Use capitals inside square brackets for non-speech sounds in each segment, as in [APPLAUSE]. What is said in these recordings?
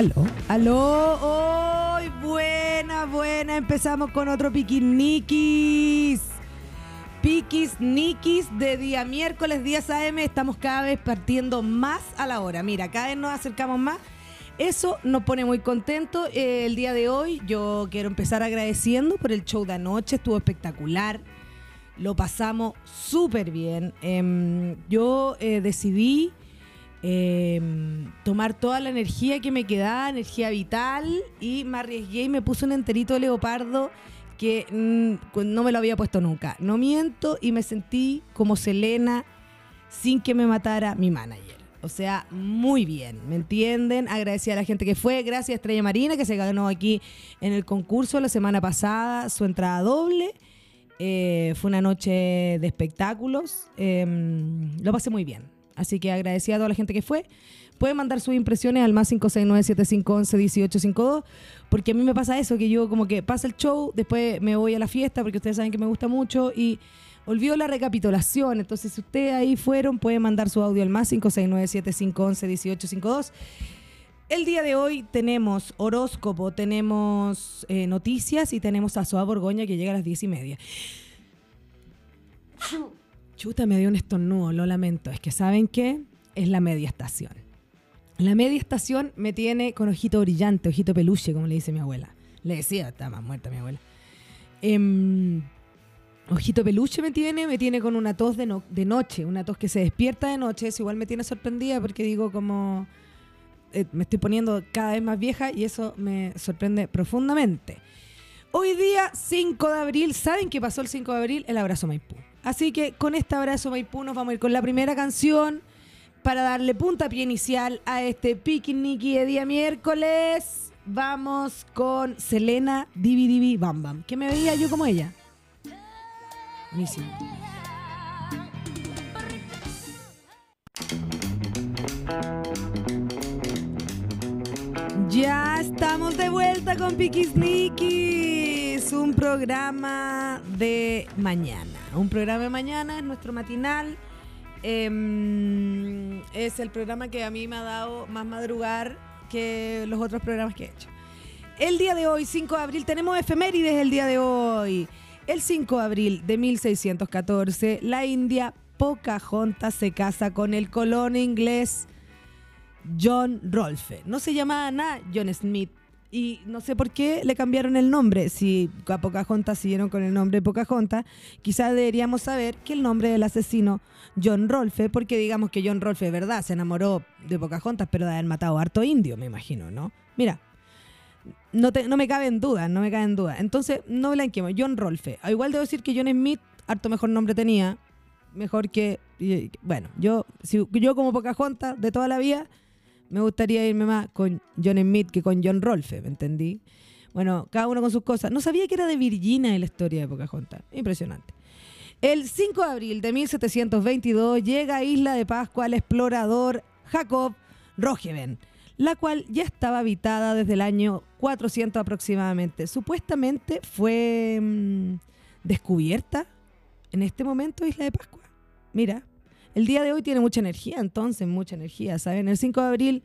Aló, aló, hoy buena, buena, empezamos con otro piquiniquis. Piquis Nikis de día miércoles 10 AM, estamos cada vez partiendo más a la hora. Mira, cada vez nos acercamos más. Eso nos pone muy contento. Eh, el día de hoy yo quiero empezar agradeciendo por el show de anoche, estuvo espectacular. Lo pasamos súper bien. Em, yo eh, decidí em, tomar toda la energía que me quedaba, energía vital, y me arriesgué y me puse un enterito de leopardo que mm, no me lo había puesto nunca. No miento y me sentí como Selena sin que me matara mi manager. O sea, muy bien, ¿me entienden? Agradecí a la gente que fue. Gracias a Estrella Marina, que se ganó aquí en el concurso la semana pasada su entrada doble. Eh, fue una noche de espectáculos. Em, lo pasé muy bien. Así que agradecí a toda la gente que fue. Pueden mandar sus impresiones al más 569-7511-1852, porque a mí me pasa eso, que yo como que pasa el show, después me voy a la fiesta, porque ustedes saben que me gusta mucho, y olvido la recapitulación. Entonces, si ustedes ahí fueron, pueden mandar su audio al más 569-7511-1852. El día de hoy tenemos horóscopo, tenemos eh, noticias y tenemos a Soa Borgoña que llega a las diez y media. Chuta, me dio un estornudo, lo lamento. Es que, ¿saben qué? Es la media estación. La media estación me tiene con ojito brillante, ojito peluche, como le dice mi abuela. Le decía, está más muerta mi abuela. Em, ojito peluche me tiene, me tiene con una tos de, no- de noche, una tos que se despierta de noche. Eso igual me tiene sorprendida porque digo como eh, me estoy poniendo cada vez más vieja y eso me sorprende profundamente. Hoy día, 5 de abril, ¿saben qué pasó el 5 de abril? El abrazo Maipú. Así que con este abrazo Maipú nos vamos a ir con la primera canción para darle puntapié inicial a este piquiniqui de día miércoles. Vamos con Selena Divi Divi Bam Bam. Que me veía yo como ella. Buenísimo. Ya estamos de vuelta con Piquisniquis, un programa de mañana. Un programa de mañana es nuestro matinal. Em, es el programa que a mí me ha dado más madrugar que los otros programas que he hecho. El día de hoy, 5 de abril, tenemos efemérides el día de hoy. El 5 de abril de 1614, la India Pocahontas se casa con el colon inglés John Rolfe. No se llamaba nada John Smith. Y no sé por qué le cambiaron el nombre. Si a Pocahontas siguieron con el nombre Pocahontas, quizás deberíamos saber que el nombre del asesino John Rolfe, porque digamos que John Rolfe, verdad, se enamoró de Pocahontas, pero de haber matado a harto indio, me imagino, ¿no? Mira, no, no me cabe en duda, no me cabe en duda. Entonces, no blanqueemos. John Rolfe. A Igual debo decir que John Smith, harto mejor nombre tenía. Mejor que. Bueno, yo, si, yo como Pocahontas de toda la vida, me gustaría irme más con John Smith que con John Rolfe, ¿me entendí? Bueno, cada uno con sus cosas. No sabía que era de Virginia la historia de Pocahontas. Impresionante. El 5 de abril de 1722 llega a Isla de Pascua el explorador Jacob Roggeveen, la cual ya estaba habitada desde el año 400 aproximadamente. Supuestamente fue mm, descubierta en este momento Isla de Pascua. Mira, el día de hoy tiene mucha energía, entonces, mucha energía, ¿saben? El 5 de abril,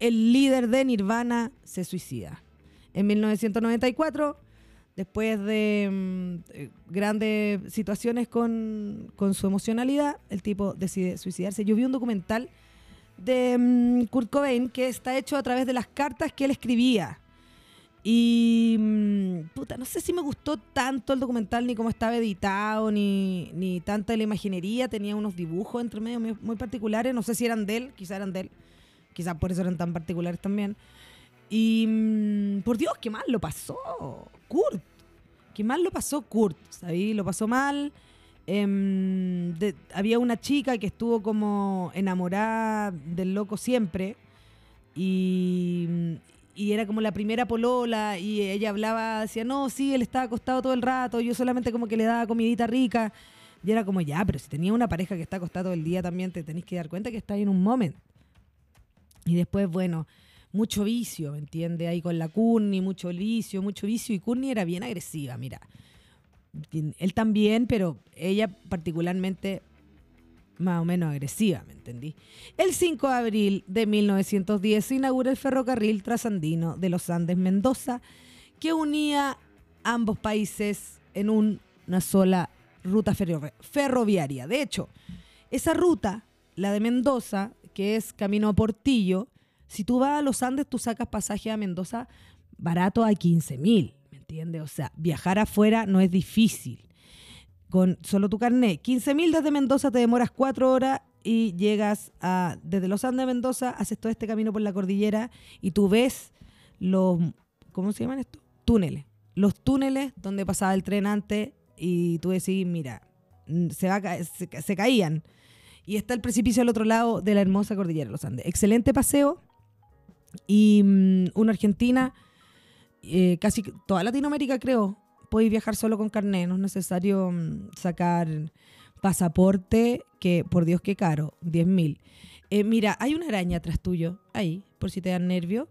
el líder de Nirvana se suicida. En 1994, después de mm, eh, grandes situaciones con, con su emocionalidad, el tipo decide suicidarse. Yo vi un documental de mm, Kurt Cobain que está hecho a través de las cartas que él escribía. Y, mm, puta, no sé si me gustó tanto el documental, ni cómo estaba editado, ni, ni tanta la imaginería. Tenía unos dibujos entre medio muy, muy particulares. No sé si eran de él, quizá eran de él. Quizás por eso eran tan particulares también. Y, mm, por Dios, qué mal lo pasó Kurt. Qué mal lo pasó Kurt, ¿sabí? Lo pasó mal. Em, de- había una chica que estuvo como enamorada del loco siempre y, y era como la primera polola y ella hablaba, decía, no, sí, él estaba acostado todo el rato, yo solamente como que le daba comidita rica. Y era como, ya, pero si tenía una pareja que está acostada todo el día también te tenés que dar cuenta que está en un moment. Y después, bueno, mucho vicio, ¿me entiende? Ahí con la Courtney, mucho vicio, mucho vicio. Y Courtney era bien agresiva, mira. Él también, pero ella particularmente más o menos agresiva, ¿me entendí? El 5 de abril de 1910 se inaugura el ferrocarril trasandino de los Andes Mendoza, que unía ambos países en una sola ruta ferroviaria. De hecho, esa ruta, la de Mendoza, que es camino a Portillo, si tú vas a los Andes, tú sacas pasaje a Mendoza barato a 15 mil, ¿me entiendes? O sea, viajar afuera no es difícil. Con solo tu carnet, 15 mil desde Mendoza te demoras cuatro horas y llegas a, desde los Andes a Mendoza, haces todo este camino por la cordillera y tú ves los, ¿cómo se llaman estos? Túneles. Los túneles donde pasaba el tren antes y tú decís, mira, mm, se, va se, caían. Y está el precipicio al otro lado de la hermosa cordillera de los Andes. Excelente paseo. Y mm, una Argentina, eh, casi toda Latinoamérica creo, podéis viajar solo con carnet, no es necesario mm, sacar pasaporte, que por Dios qué caro, 10 mil. Eh, mira, hay una araña atrás tuyo, ahí, por si te dan nervio.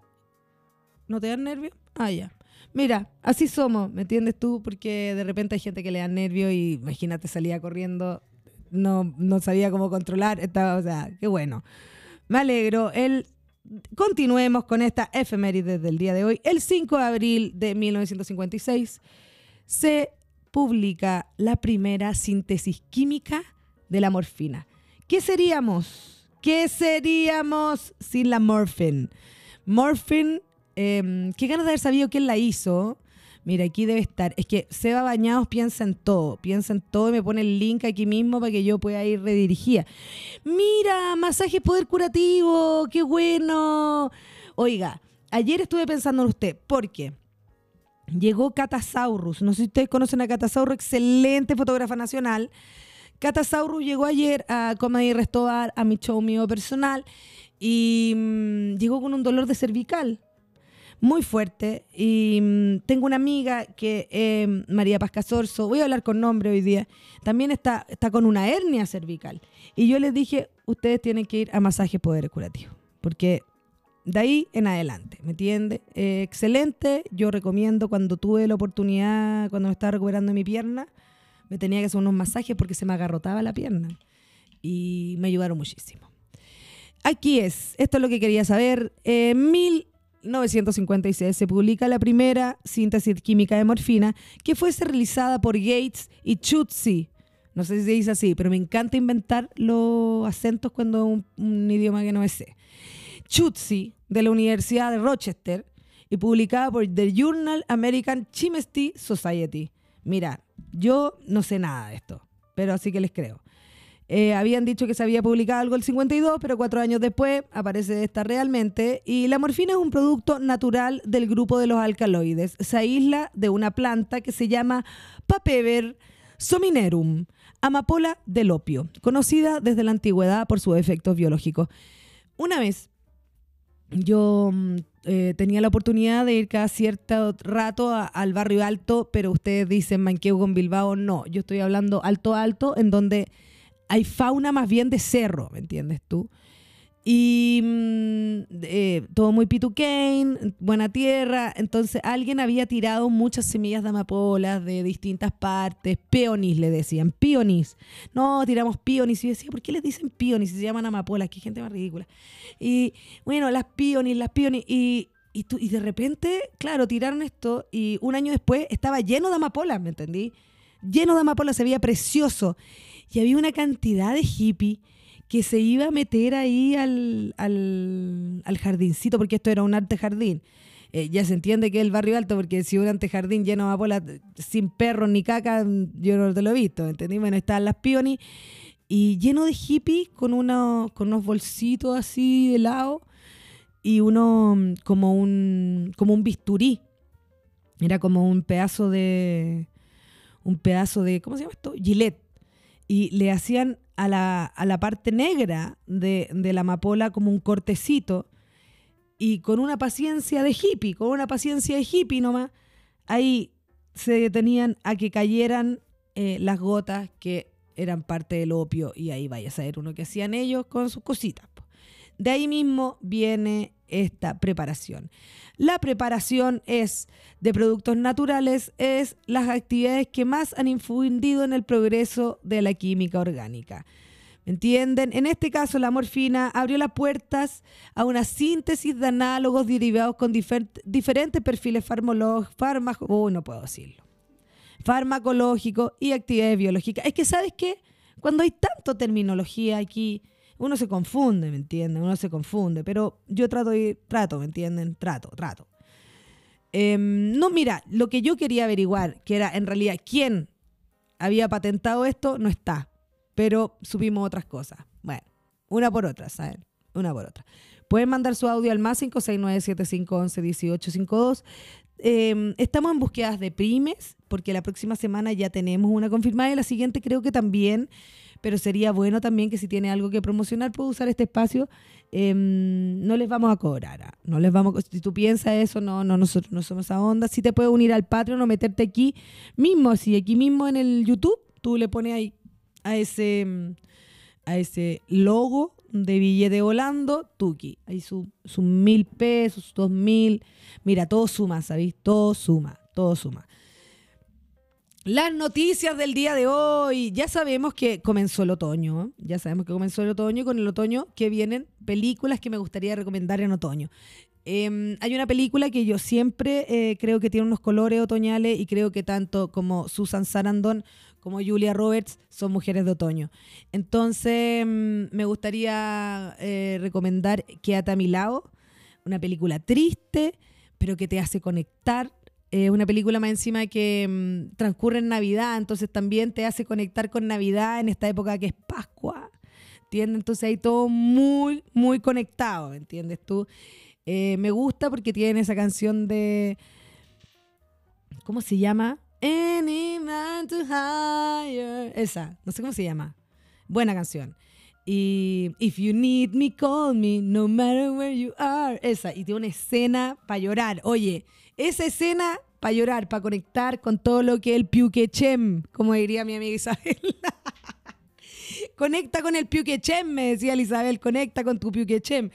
¿No te dan nervio? Ah, ya. Mira, así somos, ¿me entiendes tú? Porque de repente hay gente que le da nervio y imagínate salía corriendo, no, no sabía cómo controlar, estaba, o sea, qué bueno. Me alegro. El, continuemos con esta efeméride del día de hoy. El 5 de abril de 1956 se publica la primera síntesis química de la morfina. ¿Qué seríamos? ¿Qué seríamos sin la morfina? Morfina Em, qué ganas de haber sabido quién la hizo. Mira, aquí debe estar. Es que Seba Bañados piensa en todo. Piensa en todo y me pone el link aquí mismo para que yo pueda ir redirigida. Mira, masaje poder curativo. Qué bueno. Oiga, ayer estuve pensando en usted. ¿Por qué? Llegó Catasaurus. No sé si ustedes conocen a Catasaurus, excelente fotógrafa nacional. Catasaurus llegó ayer a Comedy Restobar, a mi show mío personal, y mm, llegó con un dolor de cervical muy fuerte. Y mm, tengo una amiga que, eh, María Paz Casorzo, voy a hablar con nombre hoy día, también está, está con una hernia cervical. Y yo les dije, ustedes tienen que ir a masaje poder curativo, porque de ahí en adelante, ¿me entiende? Eh, excelente, yo recomiendo cuando tuve la oportunidad, cuando me estaba recuperando mi pierna, me tenía que hacer unos masajes porque se me agarrotaba la pierna y me ayudaron muchísimo. Aquí es, esto es lo que quería saber. Mil 1956 se publica la primera síntesis química de morfina que fue realizada por Gates y Chutzi. No sé si se dice así, pero me encanta inventar los acentos cuando un, un idioma que no sé. Chutzi, de la Universidad de Rochester, y publicada por The Journal American Chemistry Society. Mira, yo no sé nada de esto, pero así que les creo. Eh, habían dicho que se había publicado algo el 52, pero cuatro años después aparece esta realmente. Y la morfina es un producto natural del grupo de los alcaloides. Se aísla de una planta que se llama Papever sominerum, amapola del opio, conocida desde la antigüedad por sus efectos biológicos. Una vez yo mm, eh, tenía la oportunidad de ir cada cierto rato al barrio alto, pero ustedes dicen Manqueo con Bilbao, no, yo estoy hablando alto alto, en donde hay fauna más bien de cerro, ¿me entiendes tú? Y mm, eh, todo muy buena tierra. Entonces alguien había tirado muchas semillas de amapolas de distintas partes. Peonis le decían, peonis. No, tiramos peonis. Y yo decía, ¿por qué les dicen peonis si se llaman amapolas? Qué gente más ridícula. Y bueno, las peonis, las peonis. Y, y, y de repente, claro, tiraron esto y un año después estaba lleno de amapolas, ¿me entendí? Lleno de amapolas, se veía precioso y había una cantidad de hippie que se iba a meter ahí al, al, jardincito, porque esto era un arte jardín. Eh, ya se entiende que es el barrio alto, porque si un antejardín lleno de amapolas, sin perros ni caca, yo no te lo he visto, ¿entendí? Bueno, estaban las peonies y lleno de hippies con, unos, con unos bolsitos así de lado y uno como un, como un bisturí. Era como un pedazo de, un pedazo de, ¿cómo se llama esto? Gillette y le hacían a la, a la parte negra de, de, la amapola como un cortecito y con una paciencia de hippie, con una paciencia de hippie nomás, ahí se detenían a que cayeran eh, las gotas que eran parte del opio y ahí vaya a saber uno que hacían ellos con sus cositas. De ahí mismo viene esta preparación. La preparación es de productos naturales, es las actividades que más han infundido en el progreso de la química orgánica. ¿Me entienden? En este caso, la morfina abrió las puertas a una síntesis de análogos derivados con diferentes perfiles farmacológicos, oh, no puedo decirlo, farmacológicos y actividades biológicas. Es que, ¿sabes qué? Cuando hay tanto terminología aquí, uno se confunde, ¿me entienden? Uno se confunde, pero yo trato, trato, ¿me entienden? Trato, trato. Em, no, mira, lo que yo quería averiguar, que era en realidad quién había patentado esto, no está pero subimos otras cosas. Bueno, una por otra, ¿saben? Una por otra. Pueden mandar su audio al más 569-7511-1852. Em, estamos en búsquedas de primes, porque la próxima semana ya tenemos una confirmada y la siguiente creo que también, pero sería bueno también que si tiene algo que promocionar puede usar este espacio. Em, no les vamos a cobrar. ¿ah? No les vamos, si tú piensas eso, no, no, nosotros no somos esa onda. Si te puedes unir al Patreon o meterte aquí mismo, si aquí mismo en el YouTube, tú le pones ahí a ese, a ese logo de billete volando, Tuki. Ahí sus mil pesos, dos mil. Mira, todo suma, ¿sabéis? Todo suma, todo suma. Las noticias del día de hoy. Ya sabemos que comenzó el otoño. Ya sabemos que comenzó el otoño y con el otoño que vienen películas que me gustaría recomendar en otoño. Em, hay una película que yo siempre eh, creo que tiene unos colores otoñales y creo que tanto como Susan Sarandon como Julia Roberts son mujeres de otoño. Entonces, mm, me gustaría eh, recomendar Quédate a mi lado, una película triste, pero que te hace conectar. Es una película más encima que mm, transcurre en Navidad, entonces también te hace conectar con Navidad en esta época que es Pascua. ¿Entiendes? Entonces hay todo muy, muy conectado, ¿entiendes tú? Eh, me gusta porque tiene esa canción de... ¿Cómo se llama? Any man to hire. Esa, no sé cómo se llama. Buena canción. Y If You Need Me, Call Me, No Matter Where You Are. Esa. Y tiene una escena para llorar. Oye, esa escena para llorar, para conectar con todo lo que es el Piuquechem, como diría mi amiga Isabel. [LAUGHS] conecta con el Piuquechem, me decía Isabel, conecta con tu Piuquechem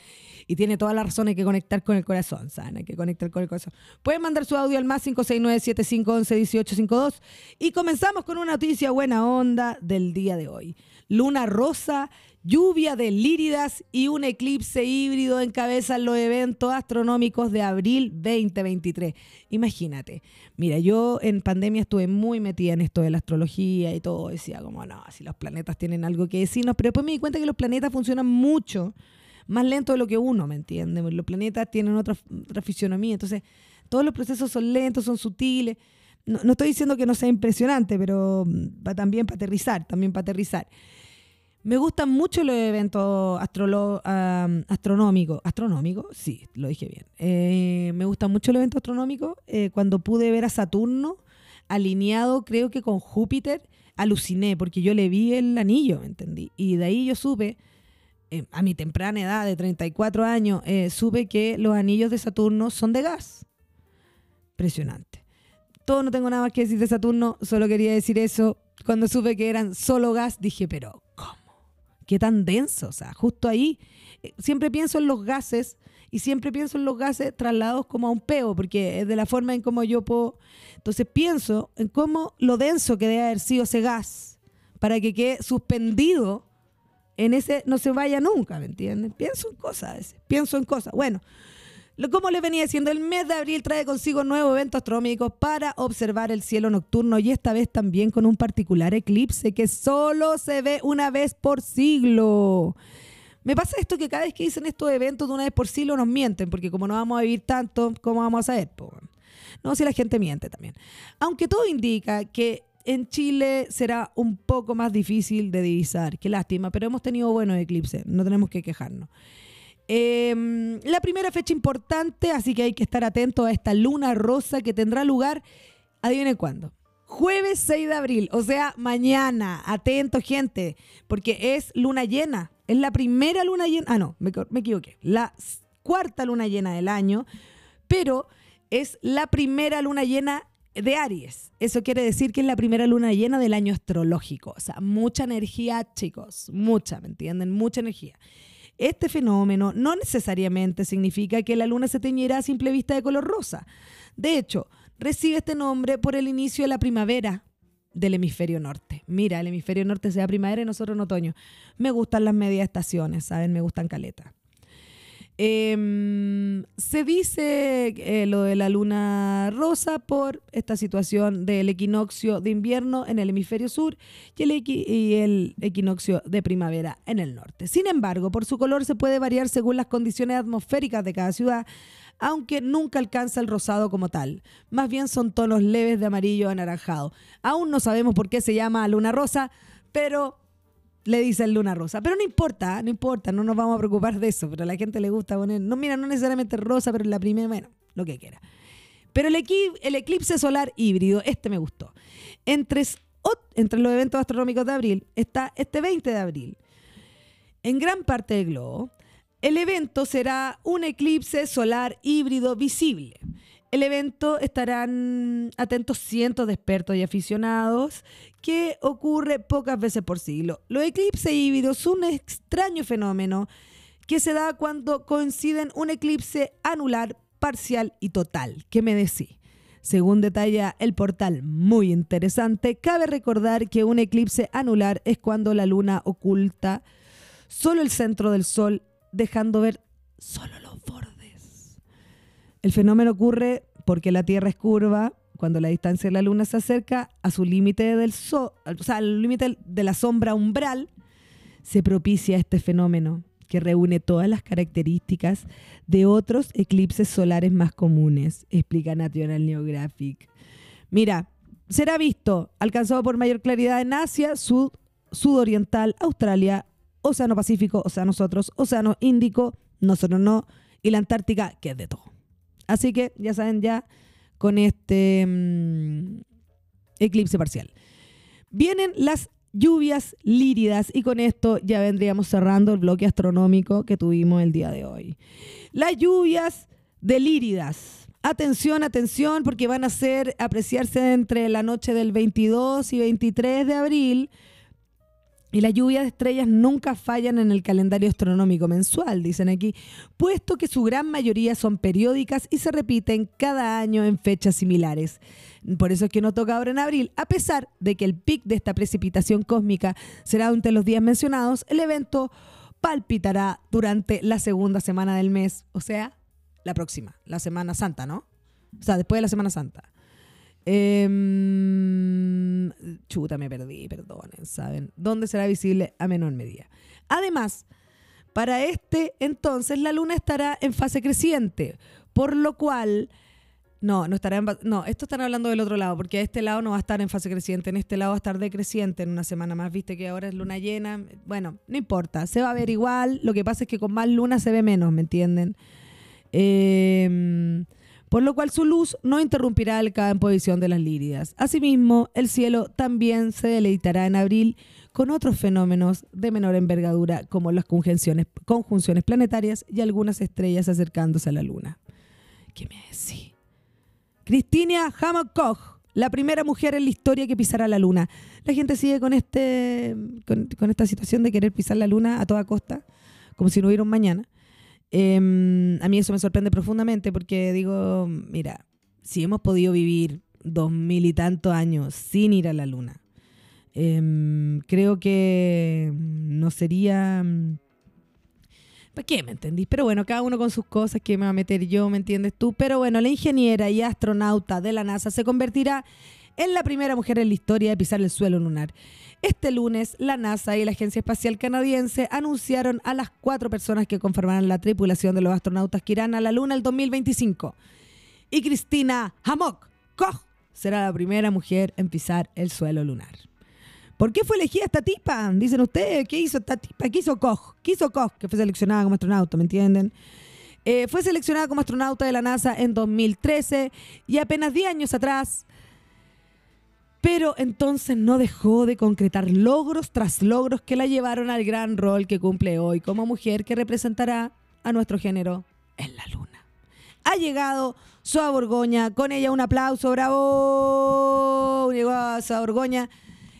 y tiene toda la razón, hay que conectar con el corazón, ¿saben? Hay que conectar con el corazón. Pueden mandar su audio al más 569-7511-1852 y comenzamos con una noticia buena onda del día de hoy. Luna rosa, lluvia de líridas y un eclipse híbrido encabezan los eventos astronómicos de abril 2023. Imagínate, mira, yo en pandemia estuve muy metida en esto de la astrología y todo, decía como, no, si los planetas tienen algo que decirnos, pero después me di cuenta que los planetas funcionan mucho más lento de lo que uno, ¿me entiendes? Los planetas tienen otra, otra fisionomía, entonces todos los procesos son lentos, son sutiles. No, estoy diciendo que no sea impresionante, pero mm, también para aterrizar, también para aterrizar. Me gustan mucho los eventos astronómicos. ¿Astronómicos? Sí, lo dije bien. Me gustan mucho los eventos astronómicos. Cuando pude ver a Saturno alineado, creo que con Júpiter, aluciné, porque yo le vi el anillo, ¿me entendí? Y de ahí yo supe eh, a mi temprana edad de 34 años, eh, supe que los anillos de Saturno son de gas. Impresionante. Todo no tengo nada más que decir de Saturno, solo quería decir eso. Cuando supe que eran solo gas, dije, pero. ¿Qué tan denso? O sea, justo ahí, eh, siempre pienso en los gases y siempre pienso en los gases trasladados como a un peo, porque es de la forma en cómo yo puedo... Entonces pienso en cómo lo denso que debe haber sido ese gas para que quede suspendido en ese no se vaya nunca, ¿me entienden? Pienso en cosas, pienso en cosas. Bueno, como les venía diciendo, el mes de abril trae consigo nuevos eventos astronómicos para observar el cielo nocturno y esta vez también con un particular eclipse que solo se ve una vez por siglo. Me pasa esto que cada vez que dicen estos eventos de una vez por siglo nos mienten, porque como no vamos a vivir tanto, ¿cómo vamos a saber? No, si la gente miente también. Aunque todo indica que en Chile será un poco más difícil de divisar. Qué lástima, pero hemos tenido buenos eclipses, no tenemos que quejarnos. Em, la primera fecha importante, así que hay que estar atento a esta luna rosa que tendrá lugar, adivinen cuándo. Jueves 6 de abril, o sea, mañana. Atento, gente, porque es luna llena. Es la primera luna llena. Ah, no, me, me equivoqué. La cuarta luna llena del año, pero es la primera luna llena de Aries. Eso quiere decir que es la primera luna llena del año astrológico. O sea, mucha energía, chicos. Mucha, ¿me entienden? Mucha energía. Este fenómeno no necesariamente significa que la luna se teñirá a simple vista de color rosa. De hecho, recibe este nombre por el inicio de la primavera del hemisferio norte. mira, el hemisferio norte sea primavera y nosotros en otoño. Me gustan las medias estaciones, ¿saben? Me gustan caletas. Em, se dice eh, lo de la luna rosa por esta situación del equinoccio de invierno en el hemisferio sur y el, y el, equinoccio de primavera en el norte. Sin embargo, por su color se puede variar según las condiciones atmosféricas de cada ciudad, aunque nunca alcanza el rosado como tal. Más bien son tonos leves de amarillo anaranjado. Aún no sabemos por qué se llama luna rosa, pero le dicen luna rosa. Pero no importa, no importa, no nos vamos a preocupar de eso, pero a la gente le gusta poner, no, mira, no necesariamente rosa, pero la primera, bueno, lo que quiera. Pero el, el eclipse solar híbrido, este me gustó. Entre, entre los eventos astronómicos de abril está este 20 de abril. En gran parte del globo, el evento será un eclipse solar híbrido visible. El evento estarán atentos cientos de expertos y aficionados que ocurre pocas veces por siglo. Los eclipses híbridos son un extraño fenómeno que se da cuando coinciden un eclipse anular, parcial y total. ¿Qué me decís? Según detalla el portal muy interesante, cabe recordar que un eclipse anular es cuando la luna oculta solo el centro del sol, dejando ver solo. El fenómeno ocurre porque la Tierra es curva cuando la distancia de la luna se acerca a su límite del sol, o sea, al límite de la sombra umbral, se propicia este fenómeno que reúne todas las características de otros eclipses solares más comunes, explica National Geographic. Mira, será visto, alcanzado por mayor claridad en Asia, Sud, Sudoriental, Australia, Océano Pacífico, o sea, nosotros, Océano Índico, nosotros no, y la Antártica, que es de todo. Así que ya saben, ya con este mm, eclipse parcial. Vienen las lluvias líridas y con esto ya vendríamos cerrando el bloque astronómico que tuvimos el día de hoy. Las lluvias de líridas. Atención, atención, porque van a ser apreciarse entre la noche del 22 y 23 de abril y las lluvias de estrellas nunca fallan en el calendario astronómico mensual, dicen aquí, puesto que su gran mayoría son periódicas y se repiten cada año en fechas similares. Por eso es que no toca ahora en abril, a pesar de que el pic de esta precipitación cósmica será durante los días mencionados, el evento palpitará durante la segunda semana del mes, o sea, la próxima, la Semana Santa, ¿no? O sea, después de la Semana Santa. Eh, chuta, me perdí, perdonen, ¿saben? ¿Dónde será visible a menor medida? Además, para este entonces la luna estará en fase creciente, por lo cual... No, no estará en, no, esto están hablando del otro lado, porque a este lado no va a estar en fase creciente, en este lado va a estar decreciente en una semana más, viste que ahora es luna llena, bueno, no importa, se va a ver igual, lo que pasa es que con más luna se ve menos, ¿me entienden? Eh, por lo cual su luz no interrumpirá el campo de de las líridas. Asimismo, el cielo también se deleitará en abril con otros fenómenos de menor envergadura como las conjunciones, conjunciones planetarias y algunas estrellas acercándose a la luna. ¿Qué me decís? Cristina Koch, la primera mujer en la historia que pisará la luna. La gente sigue con, este, con esta situación de querer pisar la luna a toda costa, como si no hubiera un mañana. Em, a mí eso me sorprende profundamente porque digo, mira, si hemos podido vivir dos mil y tantos años sin ir a la luna, em, creo que no sería... ¿Para qué me entendís? Pero bueno, cada uno con sus cosas, que me va a meter yo, ¿me entiendes tú? Pero bueno, la ingeniera y astronauta de la NASA se convertirá en la primera mujer en la historia de pisar el suelo lunar. Este lunes, la NASA y la Agencia Espacial Canadiense anunciaron a las cuatro personas que conformarán la tripulación de los astronautas que irán a la Luna el 2025. Y Cristina Hammock Koch será la primera mujer en pisar el suelo lunar. ¿Por qué fue elegida esta tipa? Dicen ustedes, ¿qué hizo esta tipa? ¿Qué hizo Koch? ¿Qué hizo Koch? Que fue seleccionada como astronauta, ¿me entienden? Eh, fue seleccionada como astronauta de la NASA en 2013 y apenas 10 años atrás pero entonces no dejó de concretar logros tras logros que la llevaron al gran rol que cumple hoy como mujer que representará a nuestro género en la luna. Ha llegado Soa Borgoña, con ella un aplauso, bravo. Llegó a Soa Borgoña.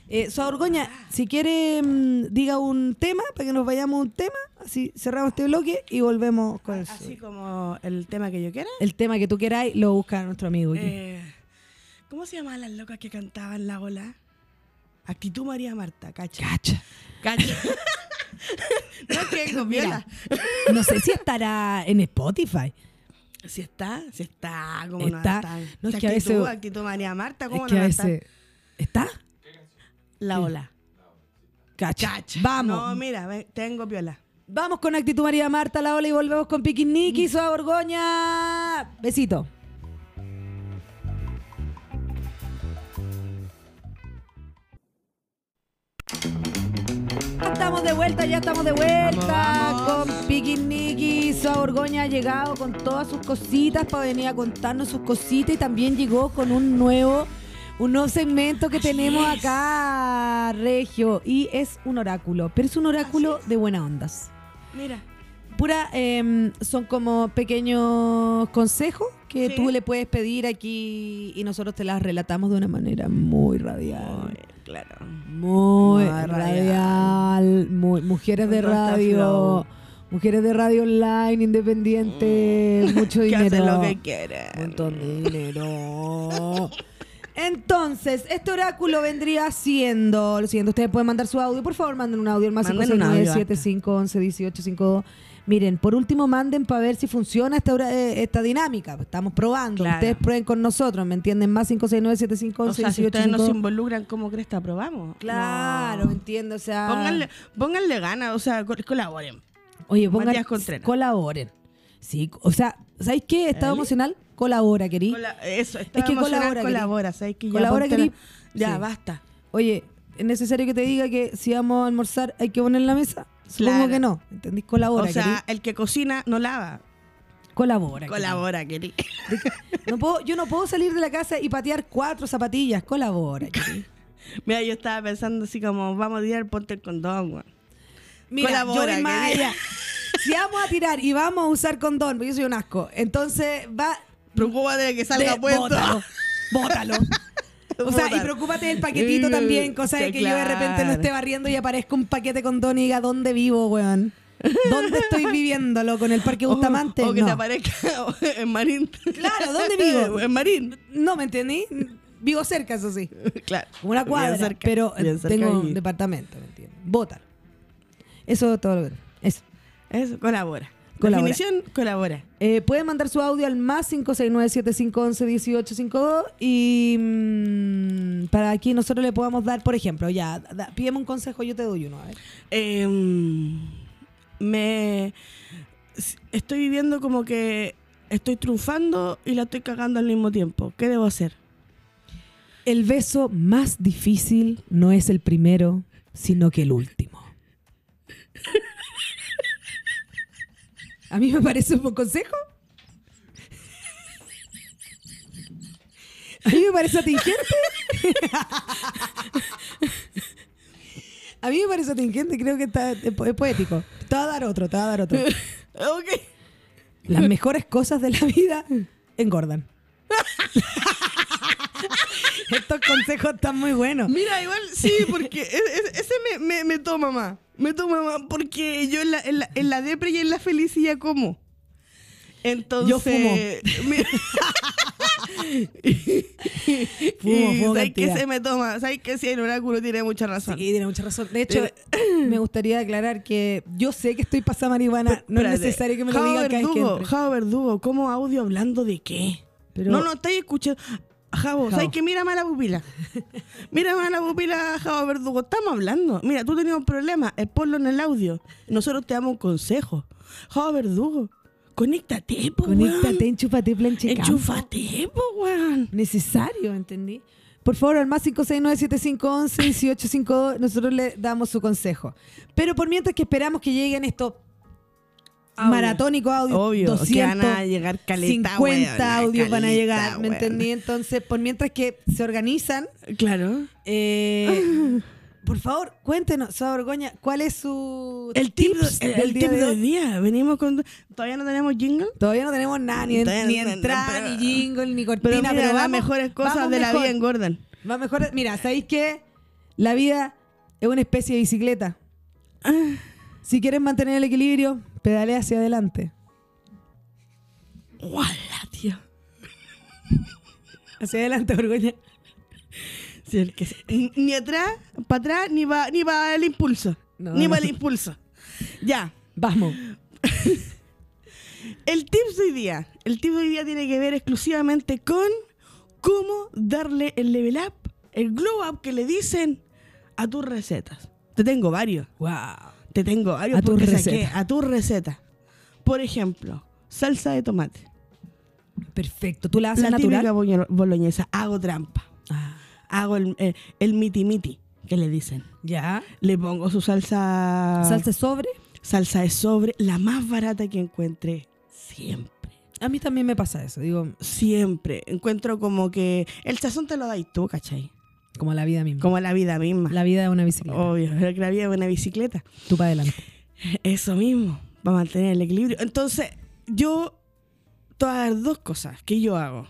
Eh, Soa Borgoña, si quiere, mm, diga un tema para que nos vayamos a un tema. Así cerramos este bloque y volvemos con eso. Así como el tema que yo quiera. El tema que tú queráis lo busca nuestro amigo. Aquí. Eh, ¿Cómo se llamaban las locas que cantaban la ola? Actitud María Marta, cacha. Cacha. Cacha. [LAUGHS] no tengo Mira, viola. no sé si estará en Spotify. Si está, si está, ¿cómo Está. no está? No, es Si que a actitud, veces- actitud María Marta, Es ¿cómo que no a veces... ¿Está? La ola. Cacha. Cacha. Vamos. No, mira, tengo viola. Vamos con Actitud María Marta, la ola y volvemos con Piquiniqui, Soa Borgoña. Besito. Ya Estamos de vuelta, ya estamos de vuelta Vamos, vamos. con Piquiniqui. Soa Borgoña ha llegado con todas sus cositas para venir a contarnos sus cositas y también llegó con un nuevo, un nuevo segmento que tenemos es. acá, Regio, y es un oráculo, pero es un oráculo de buenas ondas. Mira. Pura, em, son como pequeños consejos que Sí. tú le puedes pedir aquí y nosotros te las relatamos de una manera muy radial. Claro. Muy Muy radial. radial. Muy, mujeres de este radio. flow. Mujeres de radio online, independiente, mucho Que dinero. hacen lo que quieren. Un montón de dinero. [LAUGHS] Entonces, este oráculo vendría siendo lo siguiente. Ustedes pueden mandar su audio. Por favor, manden un audio al más Manden un audio, 569-7511-1852. Miren, por último, manden para ver si funciona esta, hora- eh, esta dinámica. Estamos probando. Claro. Ustedes prueben con nosotros, ¿me entienden? Más 569-7511-1852. O sea, si ustedes no se involucran, ¿cómo crees que aprobamos? Claro, No. ¿me entiendes? O sea, Pónganle, pónganle ganas, o sea, col- colaboren. oye, pongan, colaboren. Sí, o sea, ¿sabéis qué? Estado ¿Eli? emocional, colabora, querí. Cola- eso, está Es que colabora, colabora, ¿sabes? Que ya Colabora, querí. la- Ya, Sí. basta. Oye, ¿es necesario que te diga que si vamos a almorzar hay que poner la mesa? Supongo Claro. que no. ¿Entendís? Colabora, o sea, querí. el que cocina no lava. Colabora. Colabora, querí. No puedo, yo no puedo salir de la casa y patear cuatro zapatillas. Colabora. querí. [LAUGHS] Mira, yo estaba pensando así como, vamos a tirar, ponte el condón, güey. Mira, Colabora, yo. Si vamos a tirar y vamos a usar condón, porque yo soy un asco, entonces va... Preocúpate de que salga de- puesto. Bótalo. Bótalo. [LAUGHS] O sea, y preocúpate del paquetito también, cosa de que yo de repente no esté barriendo y aparezca un paquete con don y diga, ¿dónde vivo, weón? ¿Dónde estoy [LAUGHS] viviéndolo? ¿Con el Parque Bustamante? O, o que no. te aparezca [LAUGHS] en Marín. Claro, ¿dónde vivo? en Marín. No, ¿me entendí? Vivo cerca, eso sí. Claro. Como una cuadra, cerca, pero eh, tengo un departamento, ¿me entiendes? Bótalo. Eso es todo lo que... Eso. Eso, colabora. Colabora. Definición, colabora. Eh, pueden mandar su audio al más 569-7511-1852 y mm, para que nosotros le podamos dar, por ejemplo, ya, da- pídeme un consejo, yo te doy uno. A ver. Em, me estoy viviendo como que estoy triunfando y la estoy cagando al mismo tiempo. ¿Qué debo hacer? El beso más difícil no es el primero, sino que el último. A mí me parece un buen consejo. A mí me parece atingente. A mí me parece atingente, creo que está, es po- es poético. Te voy a dar otro, te voy a dar otro. ok. Las mejores cosas de la vida engordan. [LAUGHS] Estos consejos están muy buenos. Mira, igual sí, porque [LAUGHS] e- e- ese me, me, me toma más. Me toma más porque yo en la, en la, en la depre y en la felicidad como. Entonces, Yo fumo. [LAUGHS] mira- [LAUGHS] Fumo, fumo ¿sabes que se me toma? ¿Sabes que sí, el oráculo tiene mucha razón? Sí, tiene mucha razón. De hecho, me gustaría aclarar que yo sé que estoy pasada marihuana. No es necesario que me lo digan cada vez que Verdugo, entre. Javo Verdugo, ¿cómo audio hablando de qué? Pero- No, no, estáis escuchando. Javo. ¿sabes qué? Mira más la pupila. Mira más la pupila, Javo Verdugo. Estamos hablando. Mira, tú tenías un problema. Es ponlo en el audio. Nosotros te damos un consejo. Javo Verdugo, conéctate, po, Conéctate, weón. enchúfate, planche. Enchúfate, po, weón. Necesario, ¿entendí? Por favor, al más 569-7511-1852, nosotros le damos su consejo. Pero por mientras que esperamos que lleguen estos Audio. maratónicos audios, Obvio, 200, que van a llegar caleta, 50 weón, audios van a llegar, ¿me entendí? Entonces, por mientras que se organizan, Claro. eh, [LAUGHS] por favor, cuéntenos, Saba Borgoña, ¿cuál es su El tip, tips el, del el día tip de hoy? del día. Venimos con. Todavía no tenemos jingle. Todavía no tenemos nada, ni, Todavía ni entrada, pero- ni jingle, ni Pero cortina, mira, pero, las vamos, mejores cosas vamos de la vida engordan. Va mejor. Mira, ¿sabéis qué? La vida es una especie de bicicleta. Si quieres mantener el equilibrio, pedalea hacia adelante. ¡Wala, tío! [LAUGHS] Hacia adelante, Borgoña. Sí, el que ni- ni atrás, para atrás, ni va, ni va el impulso. No, ni no. va el impulso. Ya. Vamos. [LAUGHS] El tips de hoy día. El tip de hoy día tiene que ver exclusivamente con cómo darle el level up, el glow up que le dicen a tus recetas. Te tengo varios. Wow. Te tengo varios A tus porque saqué a tus recetas. Por ejemplo, salsa de tomate. Perfecto. ¿Tú la haces La natural? típica boloñesa. Hago trampa. Ah, Hago el, el, el miti miti, que le dicen. ya. Le pongo su salsa. ¿Salsa sobre? Salsa de sobre, la más barata que encuentre. Siempre. A mí también me pasa eso. Digo, Siempre. Encuentro como que el sazón te lo dais tú, ¿cachai? Como la vida misma. Como la vida misma. La vida de una bicicleta. Obvio, pero que la vida es una bicicleta. Tú para adelante. [LAUGHS] Eso mismo, para mantener el equilibrio. Entonces, yo, todas las dos cosas que yo hago.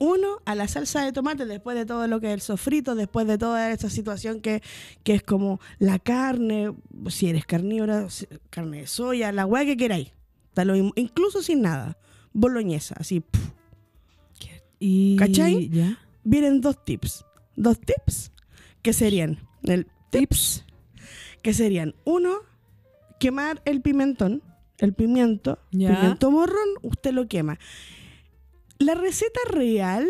Uno, a la salsa de tomate, después de todo lo que es el sofrito, después de toda esta situación que, que es como la carne, si eres carnívora, carne de soya, la hueá que queráis. Da lo mismo, incluso sin nada. Boloñesa, así. Y, ¿Cachai? ¿Ya? Vienen dos tips. Dos tips que serían. El tips. Que serían, uno, quemar el pimentón. El pimiento. Ya. Pimiento morrón, usted lo quema. La receta real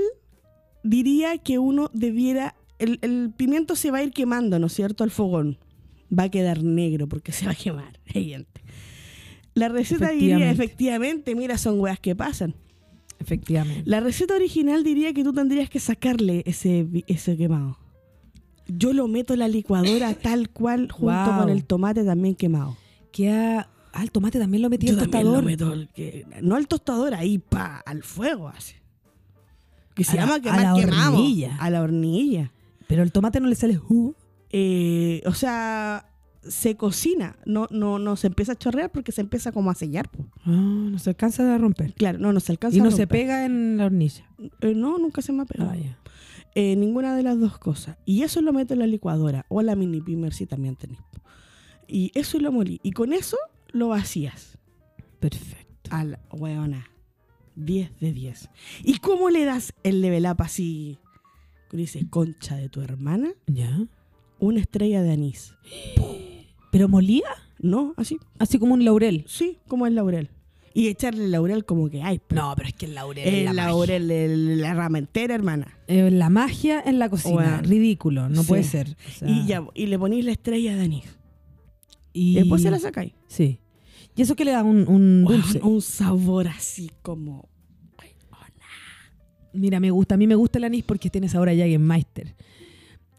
diría que uno debiera. El, el pimiento se va a ir quemando, ¿no es cierto? Al fogón. Va a quedar negro porque se va a quemar, [LAUGHS] evidente. La receta diría, Efectivamente. efectivamente, mira, son weas que pasan. Efectivamente. La receta original diría que tú tendrías que sacarle ese, ese quemado. Yo lo meto en la licuadora [COUGHS] tal cual junto Wow. con el tomate también quemado. Queda... Ah, el tomate también lo metí Yo al tostador. lo meto al que- no al tostador, ahí pa, al fuego así. Que se A la- llama a quemar la hornilla. A la hornilla. Pero el tomate no le sale jugo. Eh, o sea, se cocina, no, no, no se empieza a chorrear porque se empieza como a sellar. po. Ah, no se alcanza a romper. Claro, no, no se alcanza Y a no se pega en la hornilla. Eh, no, nunca se me ha pegado. Ah. Eh, ninguna de las dos cosas. Y eso lo meto en la licuadora o la mini pimer si también tenés. Y eso lo molí. Y con eso lo vacías. Perfecto. A la weona. 10 de 10. ¿Y cómo le das el level up así? Dice, concha de tu hermana, ¿Ya? una estrella de anís. [GASPS] ¿Pero molía? ¿No? Así. Así como un laurel. Sí, como el laurel. Y echarle laurel como que hay. po. No, pero es que el laurel el la laurel, el- la rama entera, hermana. Eh, la magia en la cocina. Bueno. Ridículo, no Sí. puede ser. O sea, Y ya, y le ponís la estrella de anís. Y Y después se la sacáis. Sí. ¿Y eso que le da un, un dulce? un sabor así como. Mira, me gusta. A mí me gusta el anís porque tiene sabor a Jägermeister.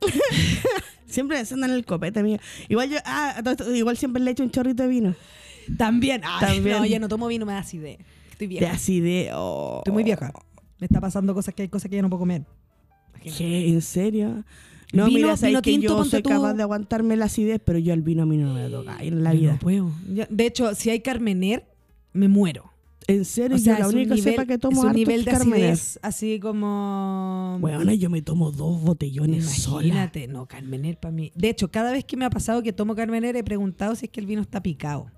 [LAUGHS] Siempre pensando en el copete, amiga. Igual yo, ah, a todo esto, igual siempre le echo un chorrito de vino. También. Ay, También. No, ya no tomo vino, me da acidez. Estoy vieja. de. oh. Estoy muy vieja. Me está pasando cosas que hay cosas que ya no puedo comer. ¿Qué? ¿En serio? No, Vino- mira, sabes que yo soy tú. capaz de aguantarme la acidez, pero yo al vino a mí no me toca en la Yo vida. No puedo. De hecho, si hay Carmener, me muero. En serio, O sea, yo la única nivel, cepa que tomo es un nivel de acidez así como... Bueno, yo me tomo dos botellones sola. Imagínate, no, Carmener para mí. De hecho, cada vez que me ha pasado que tomo Carmener he preguntado si es que el vino está picado.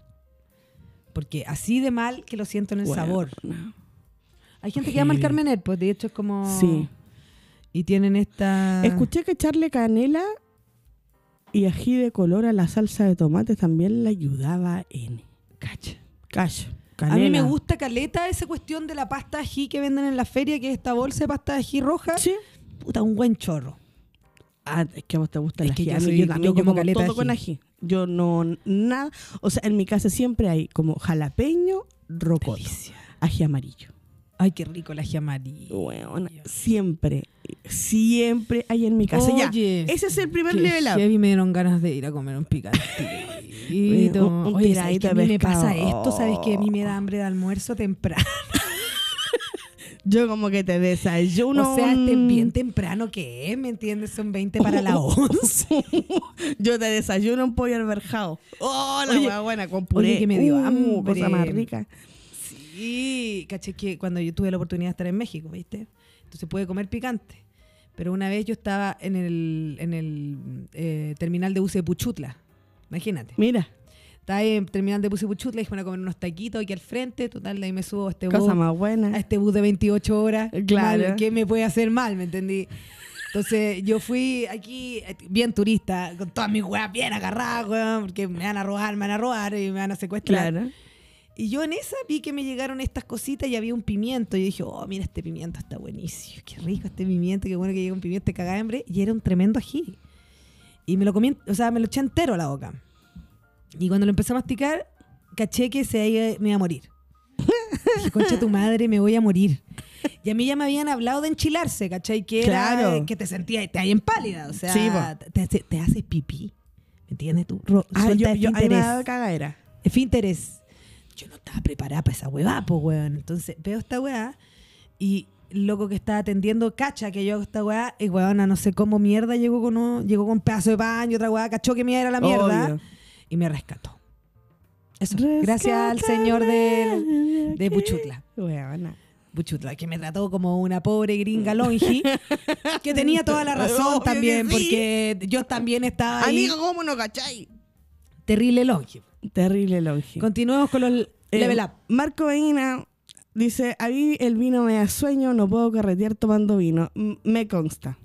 Porque así de mal que lo siento en el Bueno, sabor. Hay gente que ama el. Carmener, pues de hecho es como... Sí. Y tienen esta... Escuché que echarle canela y ají de color a la salsa de tomate también le ayudaba en Cacha. A mí me gusta caleta esa cuestión de la pasta de ají que venden en la feria, que es esta bolsa de pasta de ají roja. Sí. Puta, un buen chorro. Ah, es que a vos te gusta Es el que ají. yo A mí soy- yo yo también como yo como caleta todo ají. con ají. Yo no, nada. O sea, en mi casa siempre hay como jalapeño, rocoto, Delicia. ají amarillo. Ay, qué rico el ají amarillo. Bueno, siempre, siempre hay en mi casa. Ya, Oye, ese es el primer level up. heavy me dieron ganas de ir a comer un [LAUGHS] picantito. Un- un Oye, ¿sabes que a mí me pasa esto? ¿Sabes que a mí me da hambre de almuerzo temprano? [LAUGHS] Yo como que te desayuno. o sea, un- bien temprano que es, ¿me entiendes? Son 20 para la [LAUGHS] 11. Yo te desayuno un pollo alberjado. Oh, la Oye, buena con puré. oye, que me dio Uh, hambre. Cosa más rica. Sí, caché que cuando yo tuve la oportunidad de estar en México, ¿viste? Entonces pude comer picante. Pero una vez yo estaba en el, en el eh, terminal de bus de Puchutla. Imagínate. Mira, Estaba ahí en el terminal de bus de Puchutla y fueron a comer unos taquitos aquí al frente. Total, de ahí me subo a este cosa bus. más A buena. este bus de 28 horas. Claro. Mal, ¿Qué me puede hacer mal? ¿Me entendí? Entonces yo fui aquí eh, bien turista, con todas mis weas bien agarradas, weón, porque me van a robar, me van a robar y me van a secuestrar. Claro. Y yo en esa vi que me llegaron estas cositas y había un pimiento. Y dije, oh, mira, este pimiento está buenísimo. Qué rico este pimiento, qué bueno que llega un pimiento de cagada de hambre. Y era un tremendo ají. Y me lo comí, o sea, me lo eché entero a la boca. Y cuando lo empecé a masticar, caché que se iba- me iba a morir. [LAUGHS] Dije, concha tu madre, me voy a morir. Y a mí ya me habían hablado de enchilarse, ¿cachai? Que era Claro. que te sentías, te hay en pálida, o sea, Sí, te, hace- te haces pipí. ¿Me entiendes tú? Ro- Ah, yo, de yo, ahí me cagadera. Esfínteres. Yo no estaba preparada para esa huevá, pues, weón. Entonces veo esta weá y el loco que estaba atendiendo cacha que yo hago esta weá y weona, no sé cómo mierda llegó con un, llegó con un pedazo de pan y otra weá, cachó que mía era la mierda Obvio. y me rescató. Eso. Gracias al señor de, de Buchutla. Weona. Buchutla, que me trató como una pobre gringa longi, [LAUGHS] que tenía toda la razón Obvio también, sí. porque yo también estaba ahí Amigo, ¿cómo no cachai? terrible longi. Terrible longe. Continuemos con los Eh, level up. Marco Medina dice, a mí el vino me da sueño, no puedo carretear tomando vino. M- me consta.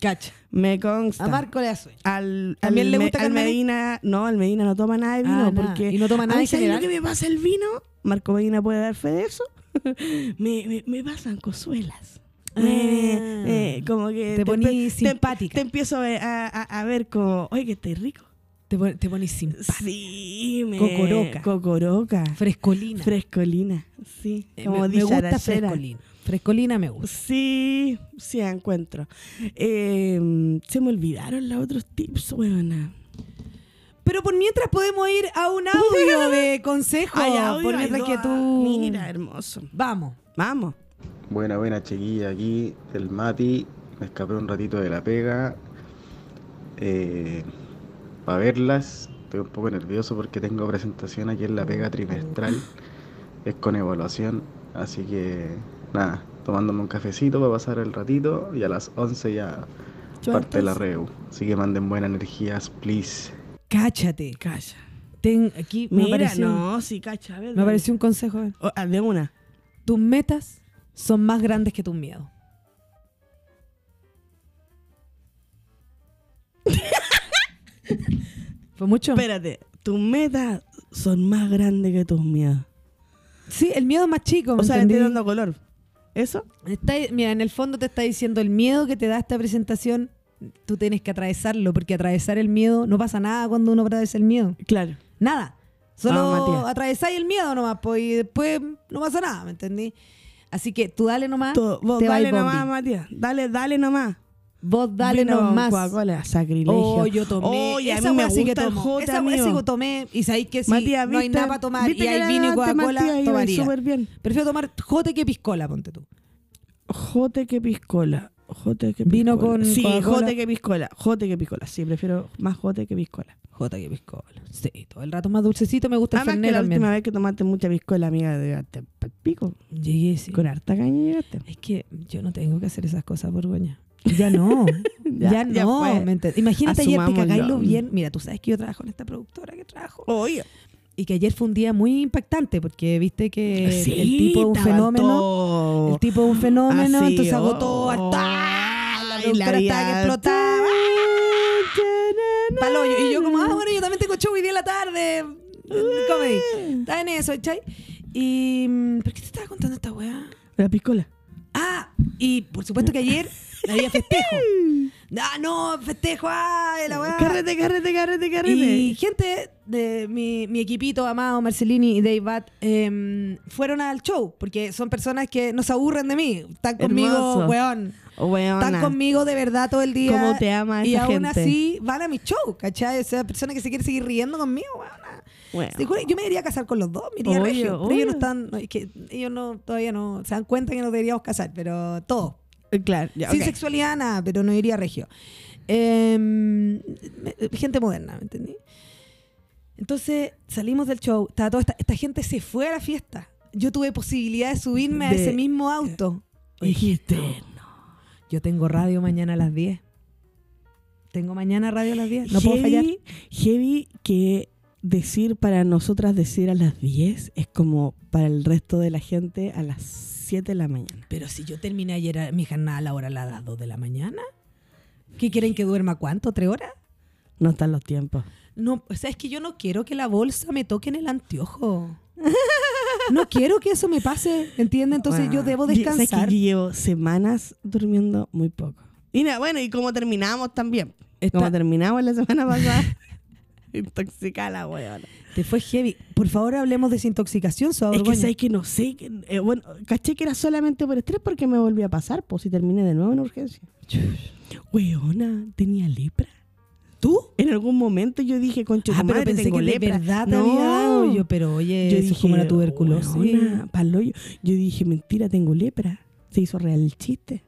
Cacha. Me consta. A Marco le da sueño. Al, ¿También al le Me- gusta al Carmen? Medina, no, al Medina no toma nada de vino Ah, nada. porque ¿Y no toma nada ¿sabes general? lo que me pasa el vino? Marco Medina puede dar fe de eso. [LAUGHS] me, me, me pasan cosuelas. Me- Ah. me- como que Te poní empe- simpática. Te, empiezo a, a- a ver como, oye, que estoy rico. Te, pon- te pones simpática. Sí, me... Cocoroca. Cocoroca. Frescolina. Frescolina. Sí, Eh, como me, me gusta frescolina. Frescolina me gusta. Sí, sí, encuentro. Eh, se me olvidaron los otros tips, weona. Pero por mientras podemos ir a un [LAUGHS] audio de consejo. Ay, audio, por ay, mientras no, que tú. Mira, hermoso. Vamos. Vamos. Buena, buena, chiquilla. Aquí el Mati. Me escapé un ratito de la pega. Para verlas. Estoy un poco nervioso porque tengo presentación aquí en la pega trimestral. Es con evaluación. Así que nada, tomándome un cafecito para pasar el ratito. Y a las 11 ya parte la reu. Así que manden buenas energías, please. Cáchate. Calla. Ten, aquí me Mira, apareció, no, sí, cacha. A ver, me dale. apareció un consejo. Oh, ah, de una. Tus metas son más grandes que tus miedos. [LAUGHS] ¿Fue mucho? Espérate, tus metas son más grandes que tus miedos. sí, el miedo es más chico. ¿me O sea, le estoy dando color. ¿Eso? Está- mira, en el fondo te está diciendo el miedo que te da esta presentación, tú tienes que atravesarlo, porque atravesar el miedo, no pasa nada cuando uno atraviesa el miedo. Claro. Nada. Solo Ah, atravesáis el miedo nomás, pues, y después no pasa nada, ¿me entendí? Así que tú dale nomás. Vos te dale nomás, Matías. Dale, dale nomás. Vos dale Vino nomás. Coca-Cola, sacrilegio. Oh, yo tomé. Oye, a esa mí me sí que gusta el tomo. jote, Esa weá sí que tomé. Y sabéis que si Matías, no hay nada para tomar ¿Viste y que hay vino y Coca-Cola, tomaría. súper bien. Prefiero tomar jote que piscola, ponte tú. Jote que piscola. Jote que Vino piscola. con Sí, jote que piscola. Jote que piscola. Sí, prefiero más jote que piscola. Jota que piscola. Sí, todo el rato más dulcecito. Me gusta el Además que la también. última vez que tomaste mucha piscola, amiga, llegaste pa'l pico. Llegué, sí. Con harta caña llegaste. Es que yo no tengo que hacer esas cosas, Borgoña. Ya no. [LAUGHS] ya, Ya- ya no. fue. ¿me Imagínate ayer te Asumámoslo. cagáis lo bien. Mira, tú sabes que yo trabajo en esta productora que trabajo. Oye. Y que ayer fue un día muy impactante porque viste que Sí, el tipo es un fenómeno. todo El tipo es un fenómeno, así, entonces oh, agotó harta. La productora estaba que explotaba. Paloyo. Y yo como, ah, bueno, yo también tengo show hoy día en la tarde. Comedy. Estaba en eso, ¿cachai? Y... mm, ¿Por qué te estaba contando esta weá? La piscola. Ah, y por supuesto que ayer había festejo. [LAUGHS] Ah, no, festejo, ah, la weá. Carrete, carrete, carrete, carrete. Y gente de mi, mi equipito amado, Marcelini y Dave Bat, em, fueron al show, porque son personas que no se aburren de mí. Están conmigo, Hermoso. weón. Weona. Están conmigo de verdad todo el día. Cómo te ama Y esa aún gente. así van a mi show, ¿cachai? O sea, persona que se quiere seguir riendo conmigo, weona. Bueno. Yo me iría a casar con los dos, me iría Obvio, regio. Pero ellos no están, no, es que ellos no, todavía no se dan cuenta que nos deberíamos casar, pero todo. Eh, Claro, ya, Sin sexualidad, nada, pero no iría regio. Em, gente moderna, ¿me entendí? Entonces salimos del show, estaba toda esta, esta gente se fue a la fiesta. Yo tuve posibilidad de subirme a ese mismo auto. Y Dijiste, no, yo tengo radio mañana a las 10. Tengo mañana radio a las 10. No puedo fallar. heavy que decir para nosotras decir a las 10 es como para el resto de la gente a las 7 de la mañana. Pero si yo terminé ayer mi jornada laboral a las 2 de la mañana, ¿Qué quieren que duerma cuánto? ¿Tres horas? No están los tiempos. No, o sea, es que yo no quiero que la bolsa me toque en el anteojo. No quiero que eso me pase, ¿entiendes? Entonces yo debo Ye- ¿sabes descansar. que yo llevo semanas durmiendo muy poco. Y bueno, y como terminamos también. Como terminamos la semana pasada. [LAUGHS] Intoxicada la weona. Te fue heavy. Por favor, hablemos de desintoxicación, Es Borgoña. que sabes que no sé. que- eh, bueno, caché que era solamente por estrés porque me volví a pasar, pues si terminé de nuevo en urgencia. Weona, tenía lepra. ¿Tú? En algún momento yo dije, concha, Ah, pero madre, pensé tengo que de lepra. verdad te no. había dado. Yo, pero oye, Yo eso es como la tuberculosis. weona, pa'l hoyo. Yo dije, mentira, tengo lepra. Se hizo real el chiste.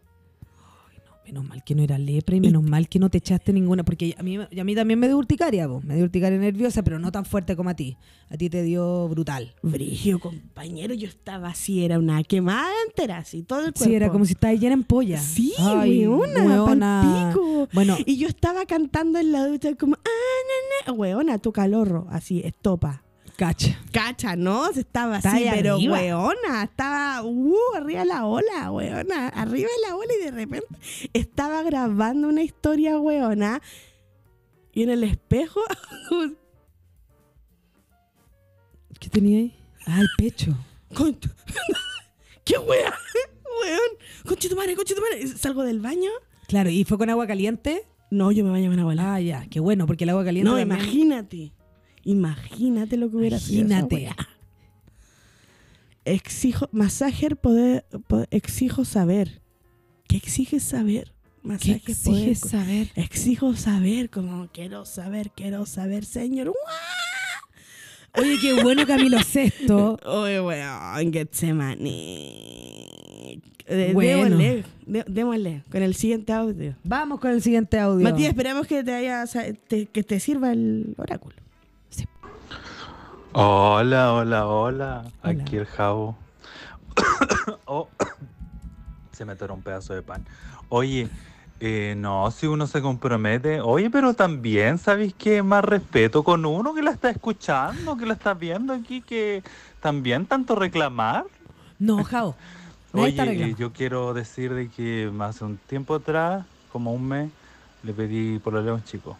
Menos mal que no era lepra y menos mal que no te echaste ninguna, porque a mí, a mí también me dio urticaria, vos. me dio urticaria nerviosa, pero no tan fuerte como a ti. A ti te dio brutal. Brigio, compañero, yo estaba así, era una quemada entera, así, todo el cuerpo. Sí, era como si estabas llena en polla. Sí, Ay, weona, weona. palpico. Bueno, Y yo estaba cantando en la ducha como, ah, na, na. weona, tu calorro, así, estopa. Cacha. Cacha, ¿no? Se estaba así, pero arriba. weona, estaba uh, arriba de la ola, weona, arriba de la ola y de repente estaba grabando una historia, weona, y en el espejo, [LAUGHS] ¿Qué tenía ahí? Ah, el pecho. [LAUGHS] ¡Qué wea! Weón, concha tu madre, concha tu madre. Salgo del baño. Claro, ¿y fue con agua caliente? No, yo me baño con agua helada. Ah, ya, qué bueno, porque el agua caliente No, también- imagínate. Imagínate lo que hubiera sido. esa Imagínate. Exijo, masajer poder, po- exijo saber. ¿Qué exiges saber? ¿Qué Masaje exiges poder- saber? Exijo saber, como quiero saber, quiero saber, señor. Oye, qué bueno Camilo Sexto. [LAUGHS] Oye, weón, Getsemani. Eh, Bueno. Démosle, dé- démosle, con el siguiente audio. Vamos con el siguiente audio. Matías, esperamos que te haya, que te sirva el oráculo. Hola, hola, hola. Hola. Aquí el jabo. [COUGHS] Oh, [COUGHS] se me atoró un pedazo de pan. Oye, eh, no, si uno se compromete. Oye, pero también, ¿sabéis que más respeto con uno que la está escuchando, que la está viendo aquí, que también tanto reclamar? No, Jao. [COUGHS] Oye, eh, yo quiero decir de que hace un tiempo atrás, como un mes, le pedí por a un chico.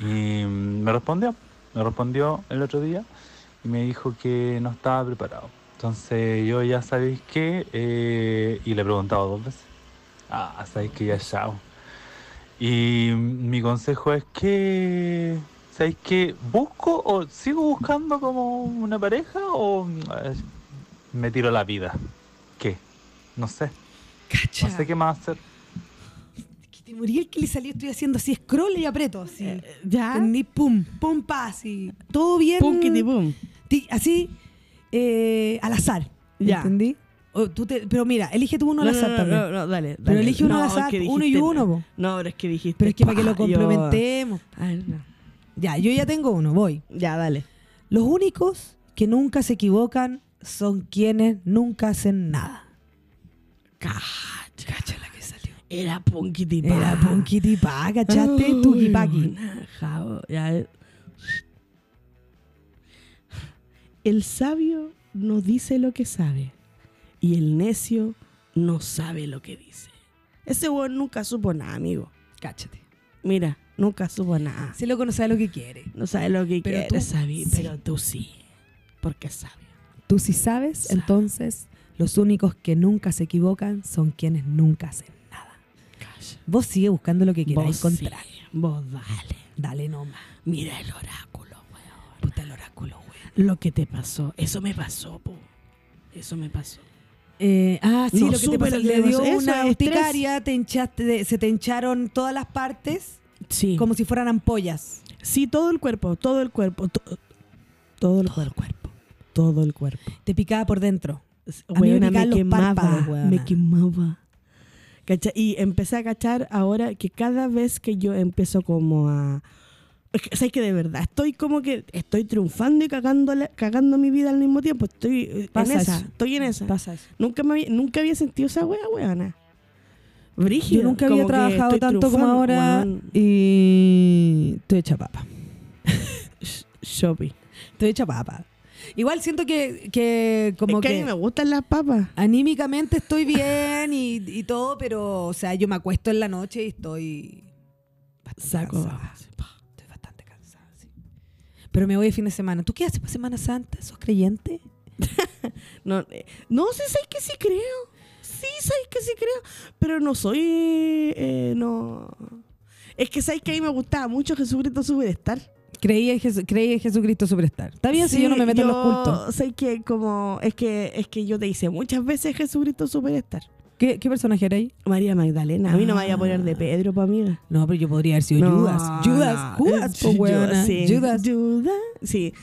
Y mm, me respondió, me respondió el otro día y me dijo que no estaba preparado. Entonces yo ya sabéis que, eh, y le he preguntado dos veces. Ah, sabéis que ya chao. Y mi consejo es que, ¿sabéis que busco o sigo buscando como una pareja o eh, me tiro la vida? ¿Qué? No sé. Cacha. No sé qué más hacer. Que te morí el que le salió, estoy haciendo así, scroll y aprieto, así. Eh, ¿Ya? Entendí, pum, pum, pa, así. Todo bien. Pum, kitty, pum. Así, eh, al azar. Ya. ¿Entendí? O tú te- pero mira, elige tú uno al No, no, azar no, también. no, no, dale, Pero elige uno al azar, que uno y uno, po. No, pero es que dijiste. Pero es que para que lo yo- complementemos. Ay, no. Ya, yo ya tengo uno, voy. Ya, dale. Los únicos que nunca se equivocan son quienes nunca hacen nada. Cacha. Cacha que. Era Punkity Era Punkiti Pa, ¿cachaste? Tuki Paki. Ya. El sabio no dice lo que sabe y el necio no sabe lo que dice. Ese weón nunca supo nada, amigo. Cáchate. Mira, nunca supo nada. Ese loco no sabe lo que quiere. No sabe lo que Pero quiere, tú sí. pero tú sí. Porque es sabio. Tú sí sabes, entonces los únicos que nunca se equivocan son quienes nunca hacen. Calla. Vos sigue buscando lo que quieras encontrar. sí, vos dale. Dale nomás. Mira el oráculo, weón. Puta el oráculo, güey. Lo que te pasó. Eso me pasó, po. Eso me pasó. Eh, ah, sí, No lo que te pasó. Le dio una urticaria, te hinchaste, de- se te hincharon todas las partes Sí. como si fueran ampollas. Sí, todo el cuerpo, todo el cuerpo. to- todo el cuerpo. Todo el cuerpo. Te picaba por dentro. A mí me quemaba. me quemaba. Y empecé a cachar ahora que cada vez que yo empiezo como a... Es que, ¿Sabes que de verdad? Estoy como que estoy triunfando y cagando, cagando mi vida al mismo tiempo. Estoy Pasa en esa. Estoy en esa. Pasa eso. Nunca, me había, nunca había sentido esa wea, weona. Brígido. Yo nunca había trabajado tanto como ahora weón. y estoy hecha papa. [LAUGHS] Sh- Shopping. Estoy hecha papa. Igual siento que, que como es que, a mí me gustan las papas. anímicamente estoy bien y, y todo, pero, o sea, yo me acuesto en la noche y estoy Saco. Cansada. Estoy bastante cansada, sí. Pero me voy de fin de semana. ¿Tú qué haces para Semana Santa? ¿Sos creyente? [LAUGHS] No, eh, no sí, sabes que sí creo. Sí, sabes que sí creo. Pero no soy. eh, no. Es que sabes que a mí me gustaba mucho Jesucristo Superstar. Creí en, Jesu- creí en Jesucristo Superstar. Está bien si yo no me meto en los cultos. Sé que como. Es que, es que yo te hice muchas veces Jesucristo Superstar. ¿Qué, qué personaje era ahí? María Magdalena. A mí no me vaya a Ah. poner de Pedro, pa' amiga. No, pero yo podría haber sido No, Judas. Judas, no. Judas, po, sí. Judas. Judas. Sí.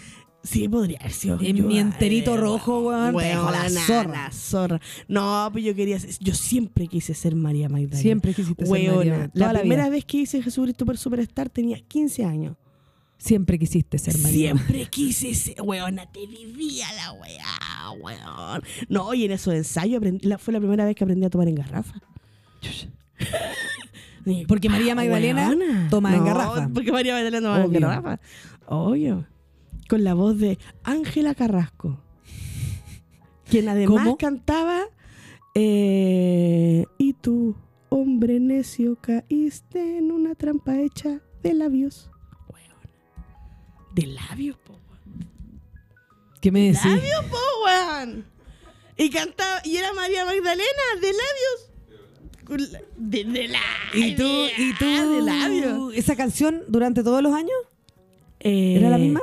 Sí, podría haber sido. En mi Judas, enterito rojo, weón, la zorra. la zorra. No, pues yo quería ser- Yo siempre quise ser María Magdalena. Siempre quisiste ser María. Toda La la primera vida. vez que hice Jesucristo por Superstar tenía 15 años. Siempre quisiste ser María. Siempre quise ser, weona, te vivía la weá, weón. No, y en esos ensayos aprendí- la- fue la primera vez que aprendí a tomar en garrafa. [LAUGHS] Porque María Ah, Magdalena weona. toma en garrafa. Porque María Magdalena toma en Obvio. garrafa. Obvio. Con la voz de Ángela Carrasco. Quien además ¿Cómo? cantaba eh, Y tú, hombre necio, caíste en una trampa hecha de labios. De labios, po. weón. ¿Qué me decís? labios, po, weón. Y cantaba, y era María Magdalena, de labios. De, de labios. ¿Y tú, y tú, de labios. esa canción durante todos los años? Eh, ¿Era la misma?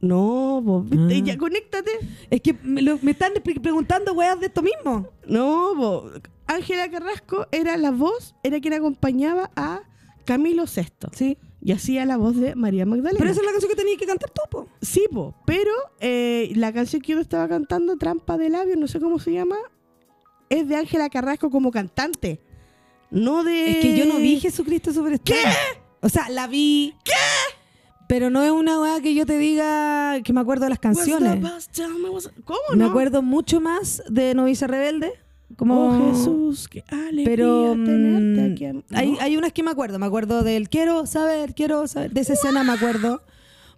No, vos, Ah. ya conéctate. Es que me, lo- me están pre- preguntando weas de esto mismo. No, vos. Ángela Carrasco era la voz, era quien acompañaba a Camilo VI. Sí. Y hacía la voz de María Magdalena. Pero esa es la canción que tenías que cantar tú, po. Sí, po, pero eh, la canción que yo estaba cantando, Trampa de Labios, no sé cómo se llama, es de Ángela Carrasco como cantante. No de... Es que yo no vi Jesucristo Superstar. ¿Qué? O sea, la vi. ¿Qué? Pero no es una wea que yo te diga que me acuerdo de las canciones. me ¿Cómo Me no? acuerdo mucho más de Novicia Rebelde. Como Oh, Jesús, qué alegría Pero tenerte mm, aquí. a- hay, hay unas que me acuerdo. Me acuerdo del quiero saber, quiero saber. De esa escena me acuerdo.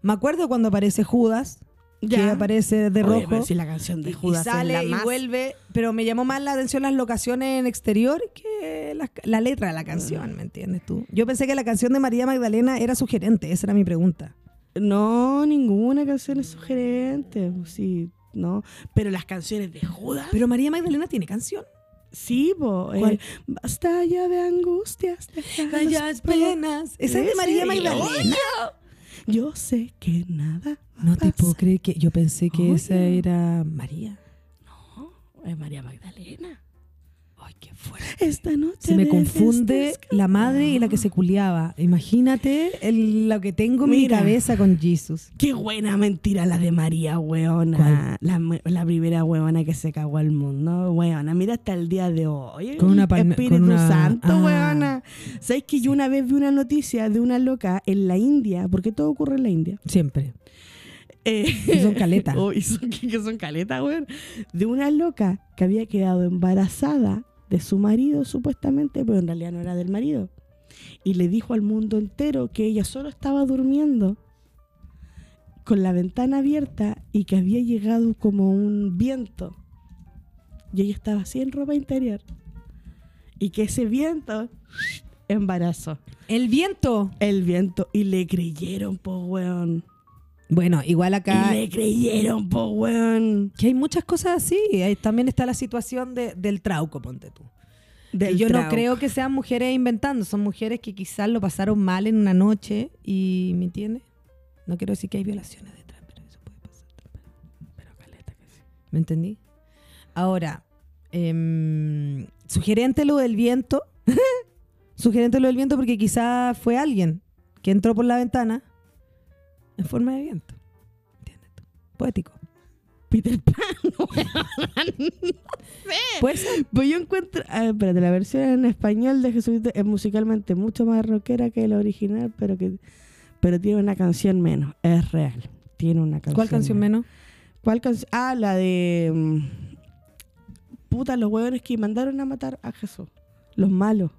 Me acuerdo cuando aparece Judas, que Ya. aparece de Oye, rojo. pero si la canción de y- Judas es sale la y vuelve. Pero me llamó más la atención las locaciones en exterior que las- la, letra de la canción, ¿me entiendes tú? Yo pensé que la canción de María Magdalena era sugerente. Esa era mi pregunta. No, ninguna canción es sugerente. Sí, no. Pero las canciones de Judas. Pero María Magdalena tiene canción. Sí, po. eh, basta ya de angustias. Callas penas. Esa es de María Magdalena. Yo sé que nada. No te puedo creer que yo pensé que Oye. esa era María. No, es María Magdalena. Ay, qué fuerte. Esta noche. Se me confunde la madre y la que se culiaba. Imagínate el- lo que tengo en mi cabeza con Jesus. Qué buena mentira la de María, weona. La, me- la primera weona que se cagó al mundo, weona. Mira hasta el día de hoy. Con una el palme- Espíritu con una- Santo, ah. weona. ¿Sabes que yo una vez vi una noticia de una loca en la India? Porque todo ocurre en la India. Siempre. Eh, Y son caletas. [LAUGHS] oh, que que son [LAUGHS] caletas, weón. De una loca que había quedado embarazada de su marido, supuestamente, pero en realidad no era del marido. Y le dijo al mundo entero que ella solo estaba durmiendo con la ventana abierta y que había llegado como un viento. Y ella estaba así en ropa interior. Y que ese viento embarazó. El viento. El viento. Y le creyeron, po, weón. Bueno, igual acá Y le creyeron, po, weón. que hay muchas cosas así. Ahí también está la situación de- del trauco, ponte tú. Del Y yo no creo que sean mujeres inventando, son mujeres que quizás lo pasaron mal en una noche y, ¿me entiendes? No quiero decir que hay violaciones detrás, pero eso puede pasar. Pero, caleta que sí. ¿Me entendí? Ahora, em, sugerente lo del viento. [LAUGHS] sugerente lo del viento porque quizás fue alguien que entró por la ventana en forma de viento. ¿Entiendes tú? Poético. Peter Pan. [LAUGHS] Puede ser. Pues yo encuentro. A ver, espérate, la versión en español de Jesucristo es musicalmente mucho más rockera que la original, pero que pero tiene una canción menos. Es real. Tiene una canción. ¿Cuál canción menos? ¿Cuál canción? Ah, la de. mm, Puta, los huevones que mandaron a matar a Jesús. Los malos.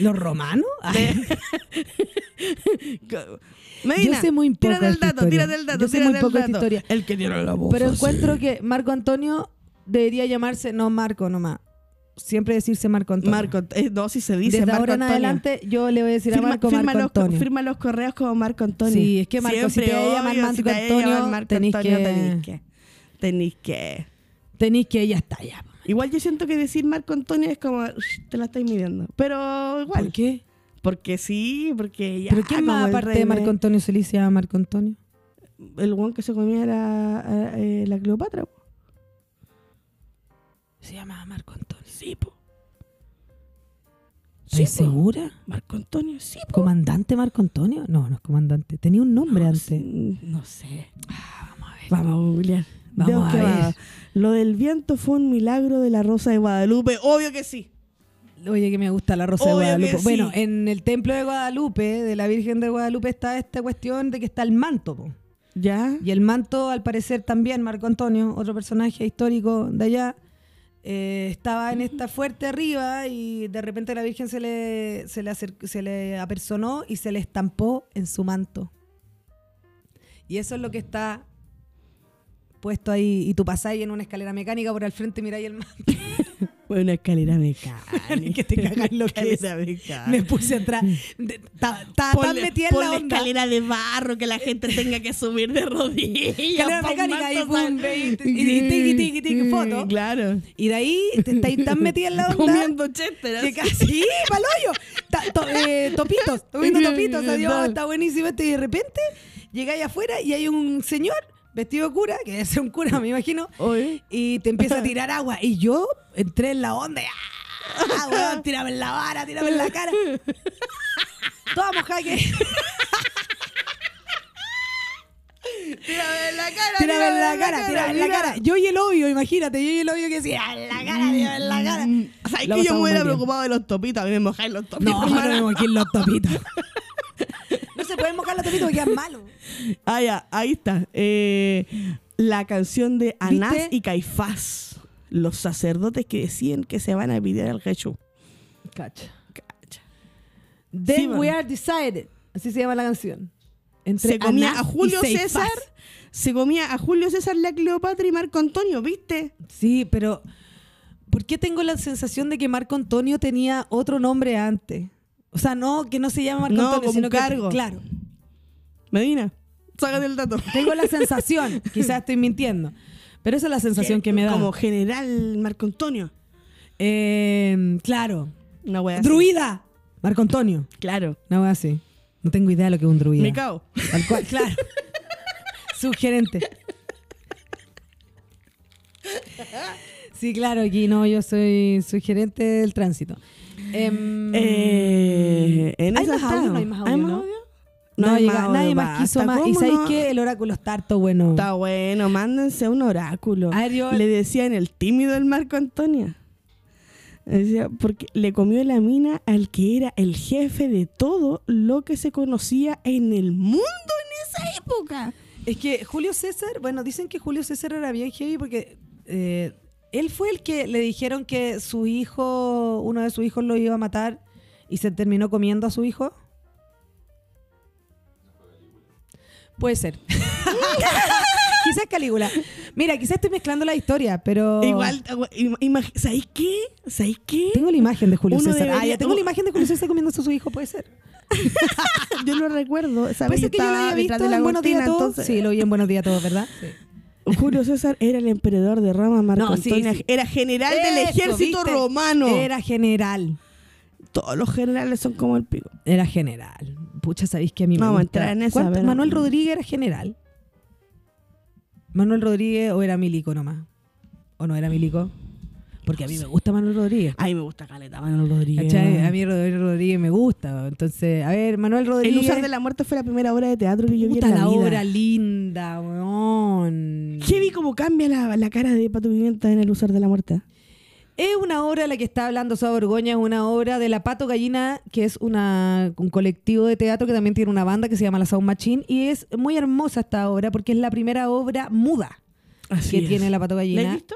¿Los romanos? [LAUGHS] [LAUGHS] Medina, Yo sé muy poco tírate de el esta dato, historia. tírate el dato. Yo sé muy poco de esta historia. El que tiene la voz. Pero así. encuentro que Marco Antonio debería llamarse, no Marco nomás, siempre decirse Marco Antonio. Marco, eh, no, si se dice Desde Marco ahora en Antonio. adelante yo le voy a decir a Marco firma Marco los, Antonio. firma los correos como Marco Antonio. Sí, es que Marco, si te Siempre, llaman Marco si te Antonio, Marco tenés Antonio, que- tenés que. Tenés que. Tenéis que ya está ya. Igual yo siento que decir Marco Antonio es como, "Ush, te la estáis midiendo. Pero igual. ¿Por qué? Porque sí, porque ya. ¿Pero quién como más aparte de Marco Antonio se le Marco Antonio? El guan que se comía la, a- eh, la Cleopatra. po. Se llama Marco Antonio. Sí, po. ¿Estás Sí, po. segura? Marco Antonio, sí, po. ¿Comandante Marco Antonio? No, no es comandante. Tenía un nombre No antes. No sé. Ah, vamos a ver. Vamos a googlear. Vamos a ver. va. Lo del viento fue un milagro de la Rosa de Guadalupe. Obvio que sí. Oye, que me gusta la Rosa de Obvio Guadalupe. sí. Bueno, en el templo de Guadalupe, de la Virgen de Guadalupe, está esta cuestión de que está el manto. po. ¿Ya? Y el manto, al parecer, también, Marco Antonio, otro personaje histórico de allá, eh, estaba en esta fuerte arriba y de repente la Virgen se le, se, le acer- se le apersonó y se le estampó en su manto. Y eso es lo que está puesto ahí. Y tú pasáis en una escalera mecánica por al frente y miráis el manto. [LAUGHS] Fue una escalera mecánica. [LAUGHS] que te cagas lo que es. Me puse atrás. Estaba metida en la onda. escalera de barro que la gente tenga que subir de rodillas. Escalera mecánica y boom, y, tiki, tiki, tiki, foto. Claro. Y de ahí te estáis tan metida en la onda. Comiendo chester. Que casi, paloyo. Eh, topitos, [LAUGHS] comiendo topitos. Adiós, está buenísimo esto. Y de repente llegáis afuera y hay un señor vestido de cura, que debe ser un cura, me imagino, y te empieza a tirar agua. Y yo entré en la onda y ¡ah! [LAUGHS] weón, tírame en la vara, tírame en la cara. [LAUGHS] Toda mojada que. Tírame en la cara. Tírame en la cara, tírame en la cara. Yo y el obvio, imagínate, yo y el obvio que decía, en la cara, tírame en la cara. O sea, es Lo que yo me hubiera preocupado de los topitos. A mí me mojáis los topitos. [LAUGHS] No, no me en los topitos. no se pueden mojar los topitos porque quedan malos. Ah, ya, ahí está. Eh, la canción de Anás ¿Viste? y Caifás. Los sacerdotes que decían que se van a pedir al Jesús. Cacha. Cacha. Then Sí, we are decided. Así se llama la canción. Entre Se comía Anás a Julio. César. Se comía a Julio César, la Cleopatra y Marco Antonio, ¿viste? Sí, pero ¿por qué tengo la sensación de que Marco Antonio tenía otro nombre antes? O sea, no, que no se llama Marco No, Antonio, sino un que cargo. claro. Medina, sácate el dato. Tengo la sensación, [LAUGHS] quizás estoy mintiendo, pero esa es la sensación que me da. Como general Marco Antonio. Eh, claro. Una wea así. Druida. Marco Antonio. Claro. Una wea así. No tengo idea de lo que es un druida. Me cago. Tal cual, [LAUGHS] claro. [LAUGHS] Sugerente. Sí, claro, aquí no, yo soy sugerente del tránsito. Em, Eh, en ¿Hay más audio? No hay más audio, ¿no? No llega- más nadie más quiso más. ¿Y ¿Cómo sabéis no? qué? El oráculo está harto bueno. Está bueno, mándense un oráculo. A ver, yo- Le decían el tímido del Marco Antonio. Decía, porque le comió la mina al que era el jefe de todo lo que se conocía en el mundo en esa época. Es que Julio César, bueno, dicen que Julio César era bien heavy porque eh, él fue el que le dijeron que su hijo, uno de sus hijos lo iba a matar y se terminó comiendo a su hijo. Puede ser. [LAUGHS] quizás Calígula. Mira, quizás estoy mezclando la historia, pero. Igual, ¿sabéis qué? ¿Sabéis qué? Tengo la imagen de Julio Uno César. Ah, ya tengo la imagen de Julio César comiéndose a su hijo, puede ser. [LAUGHS] Yo lo recuerdo. Puede ser que yo lo haya visto en Buenos Días a Todos. entonces- Sí, lo vi en Buenos Días a Todos, ¿verdad? Sí. Julio César era el emperador de Roma, Marco No, sí, Antonio sí. era general del ejército ¿viste? romano. Era general. Todos los generales son como el pico. Era general. Pucha, sabéis que a mí me Vamos a entrar en esa, ¿Cuánto- pero- Manuel Rodríguez era general. Manuel Rodríguez o era milico nomás. ¿O no era milico? Porque a mí me gusta Manuel Rodríguez. Ay, me gusta Caleta, Manuel Rodríguez. ¿Cachai? A mí Manuel Rodríguez me gusta. Entonces, a ver, Manuel El Rodríguez. usar de la muerte fue la primera obra de teatro que yo vi en la, la vida. obra linda, weón. Heavy como cambia la, la cara de Pato Pimienta en el usar de la muerte. Es una obra de la que está hablando Soa Borgoña, es una obra de La Pato Gallina, que es una, un colectivo de teatro que también tiene una banda que se llama La Sound Machine, y es muy hermosa esta obra porque es la primera obra muda que tiene La Pato ¿La has Gallina. visto?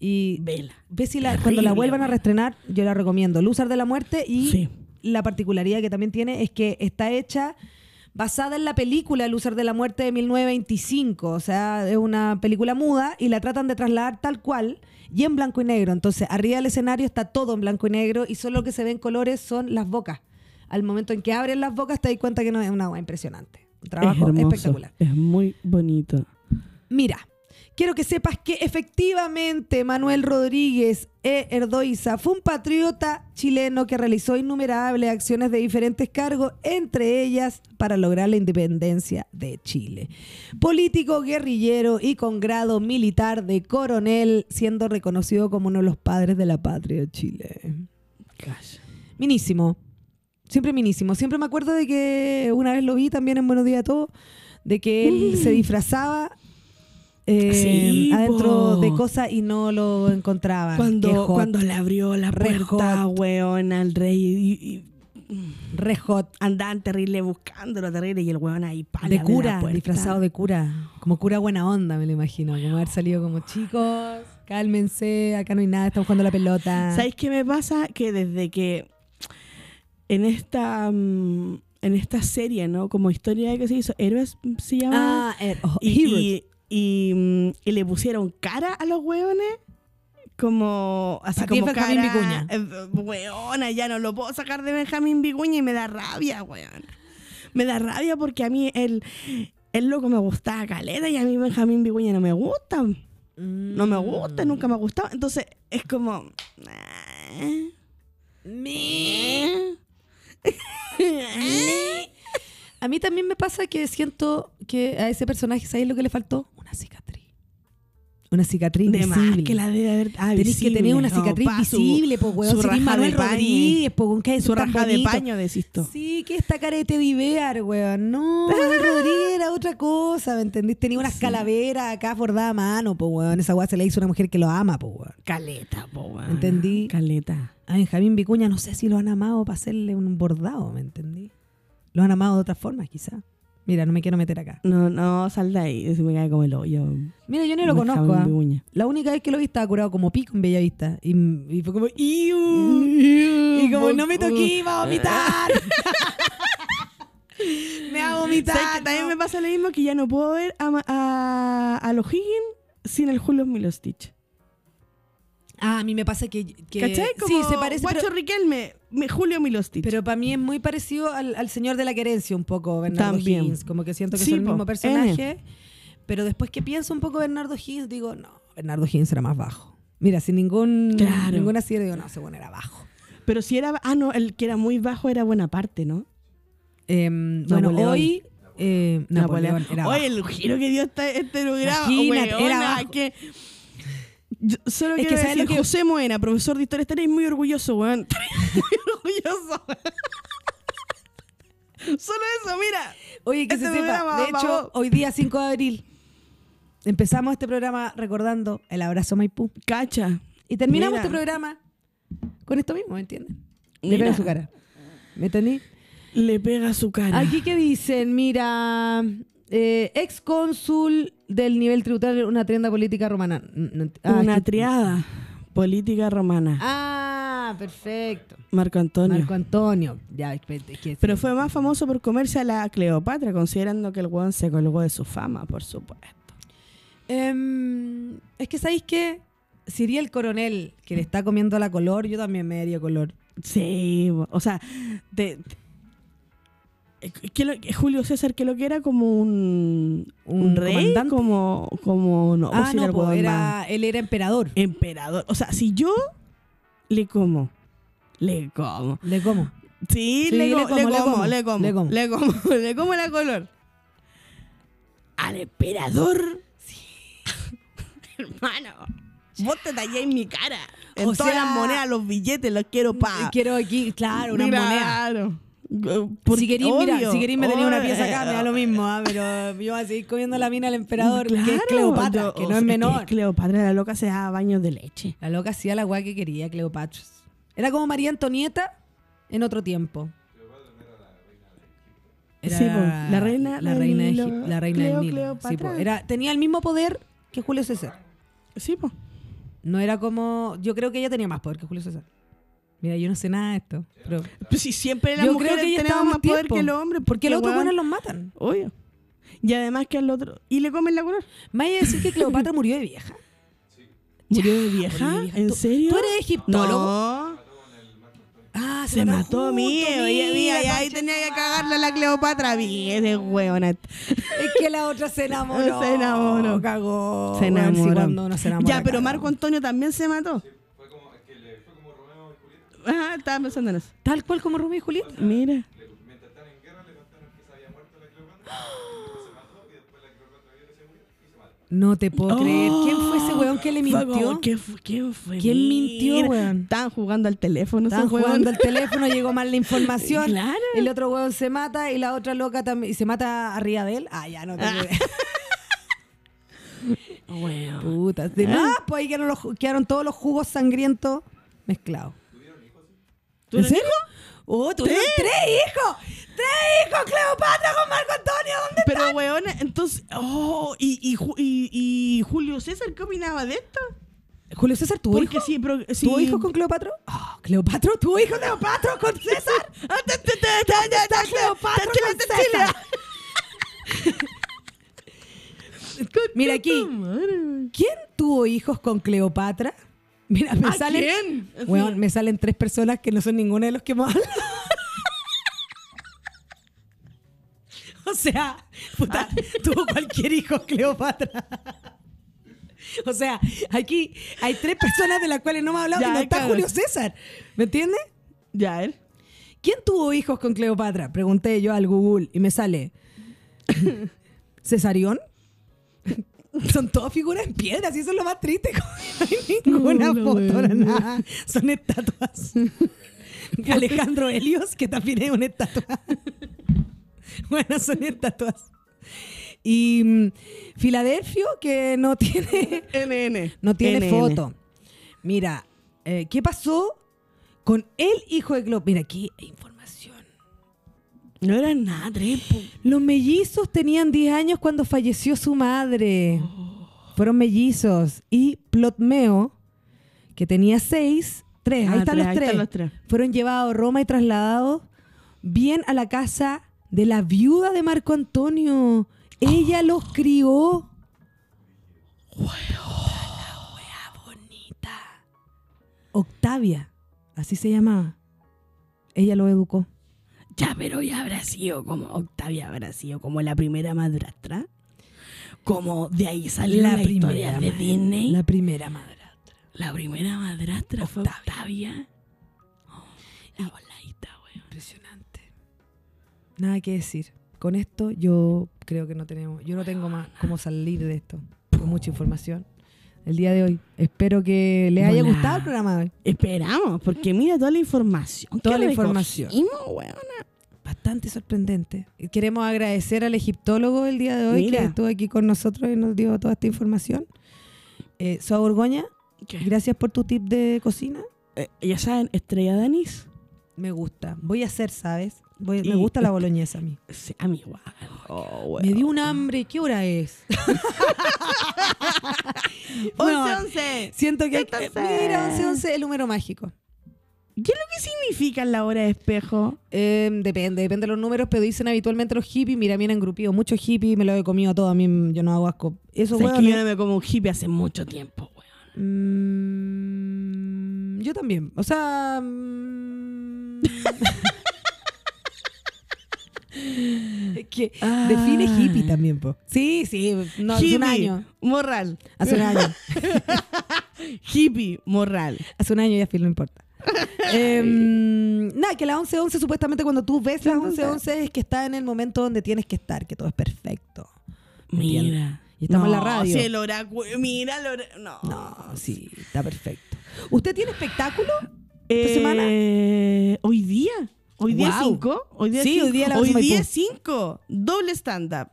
Y Vela. ve si la- cuando la vuelvan a reestrenar, yo la recomiendo. Luzar de la Muerte y Sí. la particularidad que también tiene es que está hecha basada en la película El Lúcer de la Muerte de 1925. O sea, es una película muda y la tratan de trasladar tal cual y en blanco y negro. Entonces, arriba del escenario está todo en blanco y negro y solo lo que se ve en colores son las bocas. Al momento en que abren las bocas te das cuenta que no es una agua impresionante. Un trabajo es hermoso, espectacular. Es muy bonito. Mira, quiero que sepas que efectivamente Manuel Rodríguez E. Erdoiza fue un patriota chileno que realizó innumerables acciones de diferentes cargos, entre ellas para lograr la independencia de Chile. Político, guerrillero y con grado militar de coronel, siendo reconocido como uno de los padres de la patria de Chile. Minísimo. Siempre minísimo. Siempre me acuerdo de que una vez lo vi también en Buenos Días a Todos, de que él se [LAUGHS] disfrazaba eh, Sí, adentro po. de cosas y no lo encontraba. Qué Cuando, cuando le abrió la puerta, weón, al rey y, y Re hot. andaban terrible buscándolo terrible y el weón ahí pala, De cura, disfrazado de cura. Como cura buena onda, me lo imagino. Como haber salido como chicos, cálmense, acá no hay nada, estamos jugando la pelota. ¿Sabes qué me pasa? Que desde que en esta mm, en esta serie, ¿no? Como historia que se hizo, Héroes se llama. Ah, eh, oh, y, Heroes. y, y, mm, y le pusieron cara a los hueones. Como así como Benjamín cara, Vicuña. eh, Weona, ya no lo puedo sacar de Benjamín Vicuña y me da rabia, weón. Me da rabia porque a mí el, el loco me gustaba caleta y a mí Benjamín Vicuña no me gusta. No me gusta, nunca me ha gustado. Entonces es como. eh, [LAUGHS] eh. A mí también me pasa que siento que a ese personaje, ¿sabes lo que le faltó? Una cicatriz. Una cicatriz De más visible. que la debe haber. ah, Tenés que visible. tener una No, cicatriz pa, visible, pues, weón. su raja Manuel de paño. Rodríguez, pues, con que Su raja de paño, decís tú. Sí, que esta cara de Teddy Bear, weón. No, [LAUGHS] Rodríguez era otra cosa, ¿me entendés? Tenía unas calaveras acá bordadas a mano, pues, weón. Esa weá se le hizo una mujer que lo ama, pues, weón. Caleta, po, weón. Entendí. Caleta. A Benjamín Vicuña no sé si lo han amado para hacerle un bordado, ¿me entendí? Lo han amado de otra forma, quizá. Mira, no me quiero meter acá. No, no, sal de ahí. Se me cae como el hoyo. Mira, yo no lo conozco. ¿ah? La única vez que lo vi estaba curado como pico en Bellavista. Y, y fue como, ¡Iu! Y como, no me toqué, va a vomitar. [LAUGHS] me va a vomitar. ¿Sabes que también me pasa lo mismo que ya no puedo ver a, a los Higgins sin el Julio Milostich. Ah, a mí me pasa que. que ¿Cachai? Como sí, se parece. Guacho Pero, Riquelme, me- Julio Milostich. pero para mí es muy parecido al, al señor de la querencia, un poco, Bernardo También. Como que siento que Sí, son el mismo personaje. Pero después que pienso un poco Bernardo Higgins, digo, no, Bernardo Higgins era más bajo. Mira, sin ningún, Claro. ninguna sierra, digo, no, ese bueno era bajo. Pero si era. Ah, no, el que era muy bajo era buena parte, ¿no? Em, bueno, Napoleón. hoy. eh, Napoleón, era Oye, el giro que dio este, este programa. Imagínate, weona, era bajo. que. Yo solo Es quiero que ¿sabes decir, lo que- José Moena, profesor de historia, estaréis muy orgulloso, weón. [LAUGHS] Estaréis muy orgulloso. [LAUGHS] Solo eso, mira. Oye, que Este se sepa. De hecho, hoy día 5 de abril empezamos este programa recordando el abrazo Maipú. Cacha. Y terminamos Mira. este programa con esto mismo, ¿me entienden? Le pega su cara. ¿Me entendí? Le pega su cara. Aquí que dicen, mira, eh, ex cónsul del nivel tributario, una tienda política romana. Ah, Una que- triada política romana. Ah, perfecto. Marco Antonio. Marco Antonio. Ya, que- que- Pero fue más famoso por comerse a la Cleopatra, considerando que el weón se colgó de su fama, por supuesto. Em, es que, ¿sabéis qué? Si iría el coronel que le está comiendo la color, yo también me daría color. Sí, o sea, te- te- que lo- que Julio César que lo que era como un, ¿Un un rey, comandante? como como no, ah, no, era po, él era emperador. emperador. O sea, si yo le como, le como. ¿Le como? Sí, Sí, le, le co- como, le, le como, le como, le como. le como, le como [LAUGHS] la color. Al emperador. Sí. [LAUGHS] Hermano, vos te tallé en mi cara. En O todas sea, las monedas, los billetes, los quiero pa. Quiero aquí, claro, una moneda. Claro. Si queréis, mira, si queréis me tenía una pieza acá, me da lo mismo, ah, pero yo voy a seguir comiendo la mina al emperador, que es Claro, Cleopatra, yo- que no es menor. que Cleopatra, la loca, se daba baños de leche. La loca hacía la guay que quería, Cleopatra. Era como María Antonieta en otro tiempo. Era Sí, la reina la del reina, de Nilo, Egip- la reina Cleo- del Nilo. Sí, era, tenía el mismo poder que Julio César. Sí, pues. No era como. Yo creo que ella tenía más poder que Julio César. Mira, yo no sé nada de esto. Pero Pues si siempre las yo creo mujeres que ella tenemos más poder que los hombres. Porque los otros buenos los matan. Obvio. Y además que al otro. Y le comen la color. ¿Me vaya a decir que Cleopatra [LAUGHS] murió de vieja? ¿Murió de vieja? murió de vieja. ¿En ¿Tú- serio? tú eres egiptólogo? No. Ah, Se mató, juntos, mío. Mira, mira, y ahí tenía que cagarle a la Cleopatra. Bien, de huevona. Es que la otra se enamoró. [LAUGHS] Se enamoró. Cagó. Se Bueno, enamoró. se enamora, ya, pero. Marco Antonio también se mató. Ajá, estaba pensando en eso. Tal cual como Romeo y Julieta. Mira. No te puedo creer. ¿Quién fue ese weón que le mintió? ¿Quién fue? ¿Quién, fue? ¿Quién mintió, weón? Estaban jugando al teléfono. Estaban jugando al teléfono, llegó mal la información. [LAUGHS] Claro. El otro weón se mata y la otra loca también. ¿Y se mata arriba de él? Ah, ya no tengo Ah. idea. [LAUGHS] Weón. Puta. De más, pues ahí quedaron, los quedaron todos los jugos sangrientos mezclados. ¿Tú ¿En serio? Oh, tuvieron tres hijos. ¡Tres hijos, Cleopatra con Marco Antonio! ¿Dónde Pero, weón, entonces. Oh, y, y, y, y Julio César, ¿qué opinaba de esto? Julio César tuvo Porque hijos. sí, pero. Sí. ¿Tuvo hijos con Cleopatra? Ah, ¿Cleopatra? ¿Tuvo hijos Cleopatra con César? ¿Dónde está Cleopatra con César? Mira aquí. ¿Quién tuvo hijos con Cleopatra? Mira, me ¿A salen. quién? Weón, me salen tres personas que no son ninguna de los que hemos hablado. [LAUGHS] o sea, puta, tuvo cualquier hijo Cleopatra. [LAUGHS] o sea, aquí hay tres personas de las cuales no me ha hablado Ya, y no está claro. Julio César. ¿Me entiendes? Ya, él. ¿Quién tuvo hijos con Cleopatra? Pregunté yo al Google y me sale. [COUGHS] ¿Cesarión? Son todas figuras en piedras y eso es lo más triste. [LAUGHS] No hay ninguna foto, nada. Son estatuas. [LAUGHS] Alejandro Helios, que también es una estatua. [LAUGHS] bueno, son estatuas. Y mm, Filadelfio, que no tiene, NN. no tiene NN. foto. Mira, eh, ¿qué pasó con el hijo de Cleopatra? Mira, aquí hay información. No era nada. Los mellizos tenían 10 años cuando falleció su madre. Fueron mellizos. Y Plotmeo, que tenía 6, 3, ahí Ah, están tres, los ahí están los tres. Fueron llevados a Roma y trasladados bien a la casa de la viuda de Marco Antonio. Ella los crió. La wea bonita. Octavia, así se llamaba. Ella lo educó. Ya, pero ya habrá sido como Octavia, habrá sido como la primera madrastra. Como de ahí salió la, historia de ma- Disney. La La, primera madrastra. primera madrastra fue Octavia. Oh, la voladita, weón. Impresionante. Nada que decir. Con esto yo creo que no tenemos, yo no tengo más cómo salir de esto. Con mucha información. El día de hoy. Espero que les haya gustado el programa de hoy. Esperamos, porque mira toda la información. Toda que la información. weona. Bastante sorprendente. Queremos agradecer al egiptólogo el día de hoy Mira. que estuvo aquí con nosotros y nos dio toda esta información. Eh, Soa Borgoña, gracias por tu tip de cocina. Eh, ya saben, estrella de anís. Me gusta. Voy a hacer, ¿sabes? Voy- Y me gusta la boloñesa a mí. A mí igual. Oh, Me dio un hambre. ¿Qué hora es? 11, [LAUGHS] [LAUGHS] Bueno, 11. Siento que hay Mira, 11, 11 el número mágico. ¿Qué es lo que significa la hora de espejo? Eh, depende, depende de los números, pero dicen habitualmente los hippies. Mira, a mí me han engrupido muchos hippies, me lo he comido todo. A mí yo no hago asco. Eso, Sabes weón, que yo no me como un hippie hace mucho tiempo, weón. Mm, yo también. O sea. mm, [LAUGHS] es que define hippie también, po. Sí, sí, no, hace un año. Morral. Hace un año. [LAUGHS] Hippie, morral. Hace un año ya, Phil, no importa. [LAUGHS] Em, nada, que la 11-11 supuestamente cuando tú ves la 11-11 es que está en el momento donde tienes que estar, que todo es perfecto. Mira. Y estamos en la No, radio. si el oráculo. Mira el oráculo. No. No, sí, está perfecto. ¿Usted tiene espectáculo? esta semana? Eh, Hoy día. Hoy día Wow. 5. Hoy día Sí, cinco. hoy día la Hoy día 5. Doble stand-up.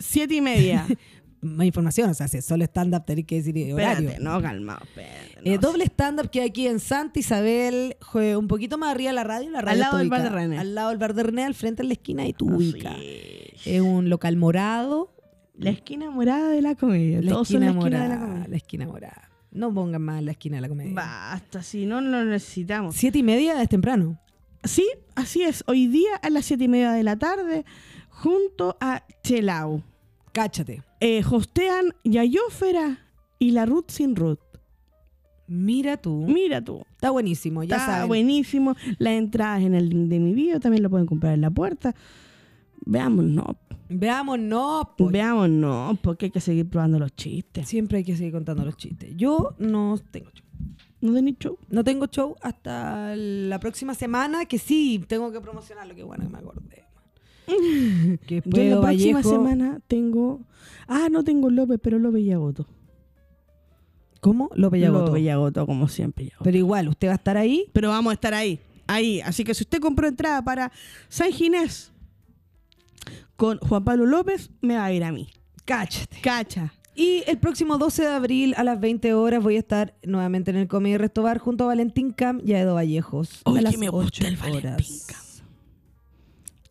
Siete y media. [LAUGHS] Más información, o sea, si es solo stand-up tenés que decir horario. Espérate, no, calmado. espérate, Eh, no, doble stand-up que hay aquí en Santa Isabel, un poquito más arriba de la radio. La radio Al lado del Bar de René. Al lado del bar de René, al frente en la esquina, y tú no, ubicas. Es un local morado. La esquina morada de la comedia. La Todos son esquina, la esquina de la morada. comedia. La esquina morada. No pongan más la esquina de la comedia. Basta, si no lo necesitamos. Siete y media es temprano. Sí, así es. Hoy día a las siete y media de la tarde, junto a Chelau. Cáchate. Eh, hostean Yayófera y la Ruth sin Ruth. Mira tú. Mira tú. Está buenísimo, ya Está saben. buenísimo. Las entradas en el link de mi video también lo pueden comprar en la puerta. Veámonos. Veámonos, po. Veámonos, porque hay que seguir probando los chistes. Siempre hay que seguir contando los chistes. Yo no tengo show. ¿No tenéis show? No tengo show hasta la próxima semana, que sí, tengo que promocionarlo. Qué bueno que me acordé. [LAUGHS] que Yo la puedo, próxima Vallejo. semana tengo. Ah, no tengo López, pero López y Agoto. ¿Cómo? López Yagoto. López y Agoto, como siempre. Yagoto. Pero igual, usted va a estar ahí. Pero vamos a estar ahí. Ahí. Así que si usted compró entrada para San Ginés con Juan Pablo López, me va a ir a mí. Cáchate. Cacha. Y el próximo 12 de abril a las 20 horas voy a estar nuevamente en el Comedy Restobar junto a Valentín Cam y a Edo Vallejos. Oye, a las me gusta 8 el Valentín horas. Cam.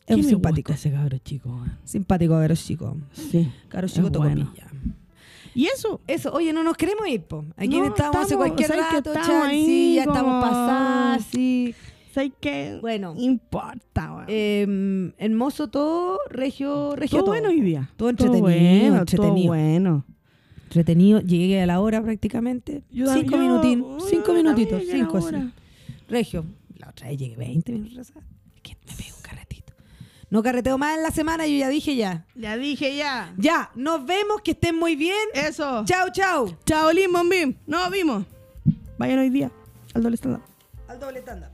Es un simpático. ese cabro chico. man. Simpático, caro chico. Sí. Caro chico bueno. pilla. Y eso. Eso, oye, no nos queremos ir, po. Aquí No, estamos hace cualquier ¿sabes que rato, estamos chan, sí, ya como- estamos pasadas, sí. ¿Sabes qué? Bueno. Importa, weón. Eh, hermoso todo, regio, regio todo todo. bueno hoy día. Todo entretenido, bueno, entretenido. Todo bueno. Entretenido, llegué a la hora prácticamente. cinco minutín, cinco minutitos, cinco. Regio, la otra vez llegué 20 minutos que me carretito. No carreteo más en la semana, yo ya dije ya. Ya dije ya. Ya, nos vemos, que estén muy bien. Eso. Chao, chao. Chao, Lim, Bombim. Nos vimos. Vayan hoy día al doble stand Al doble stand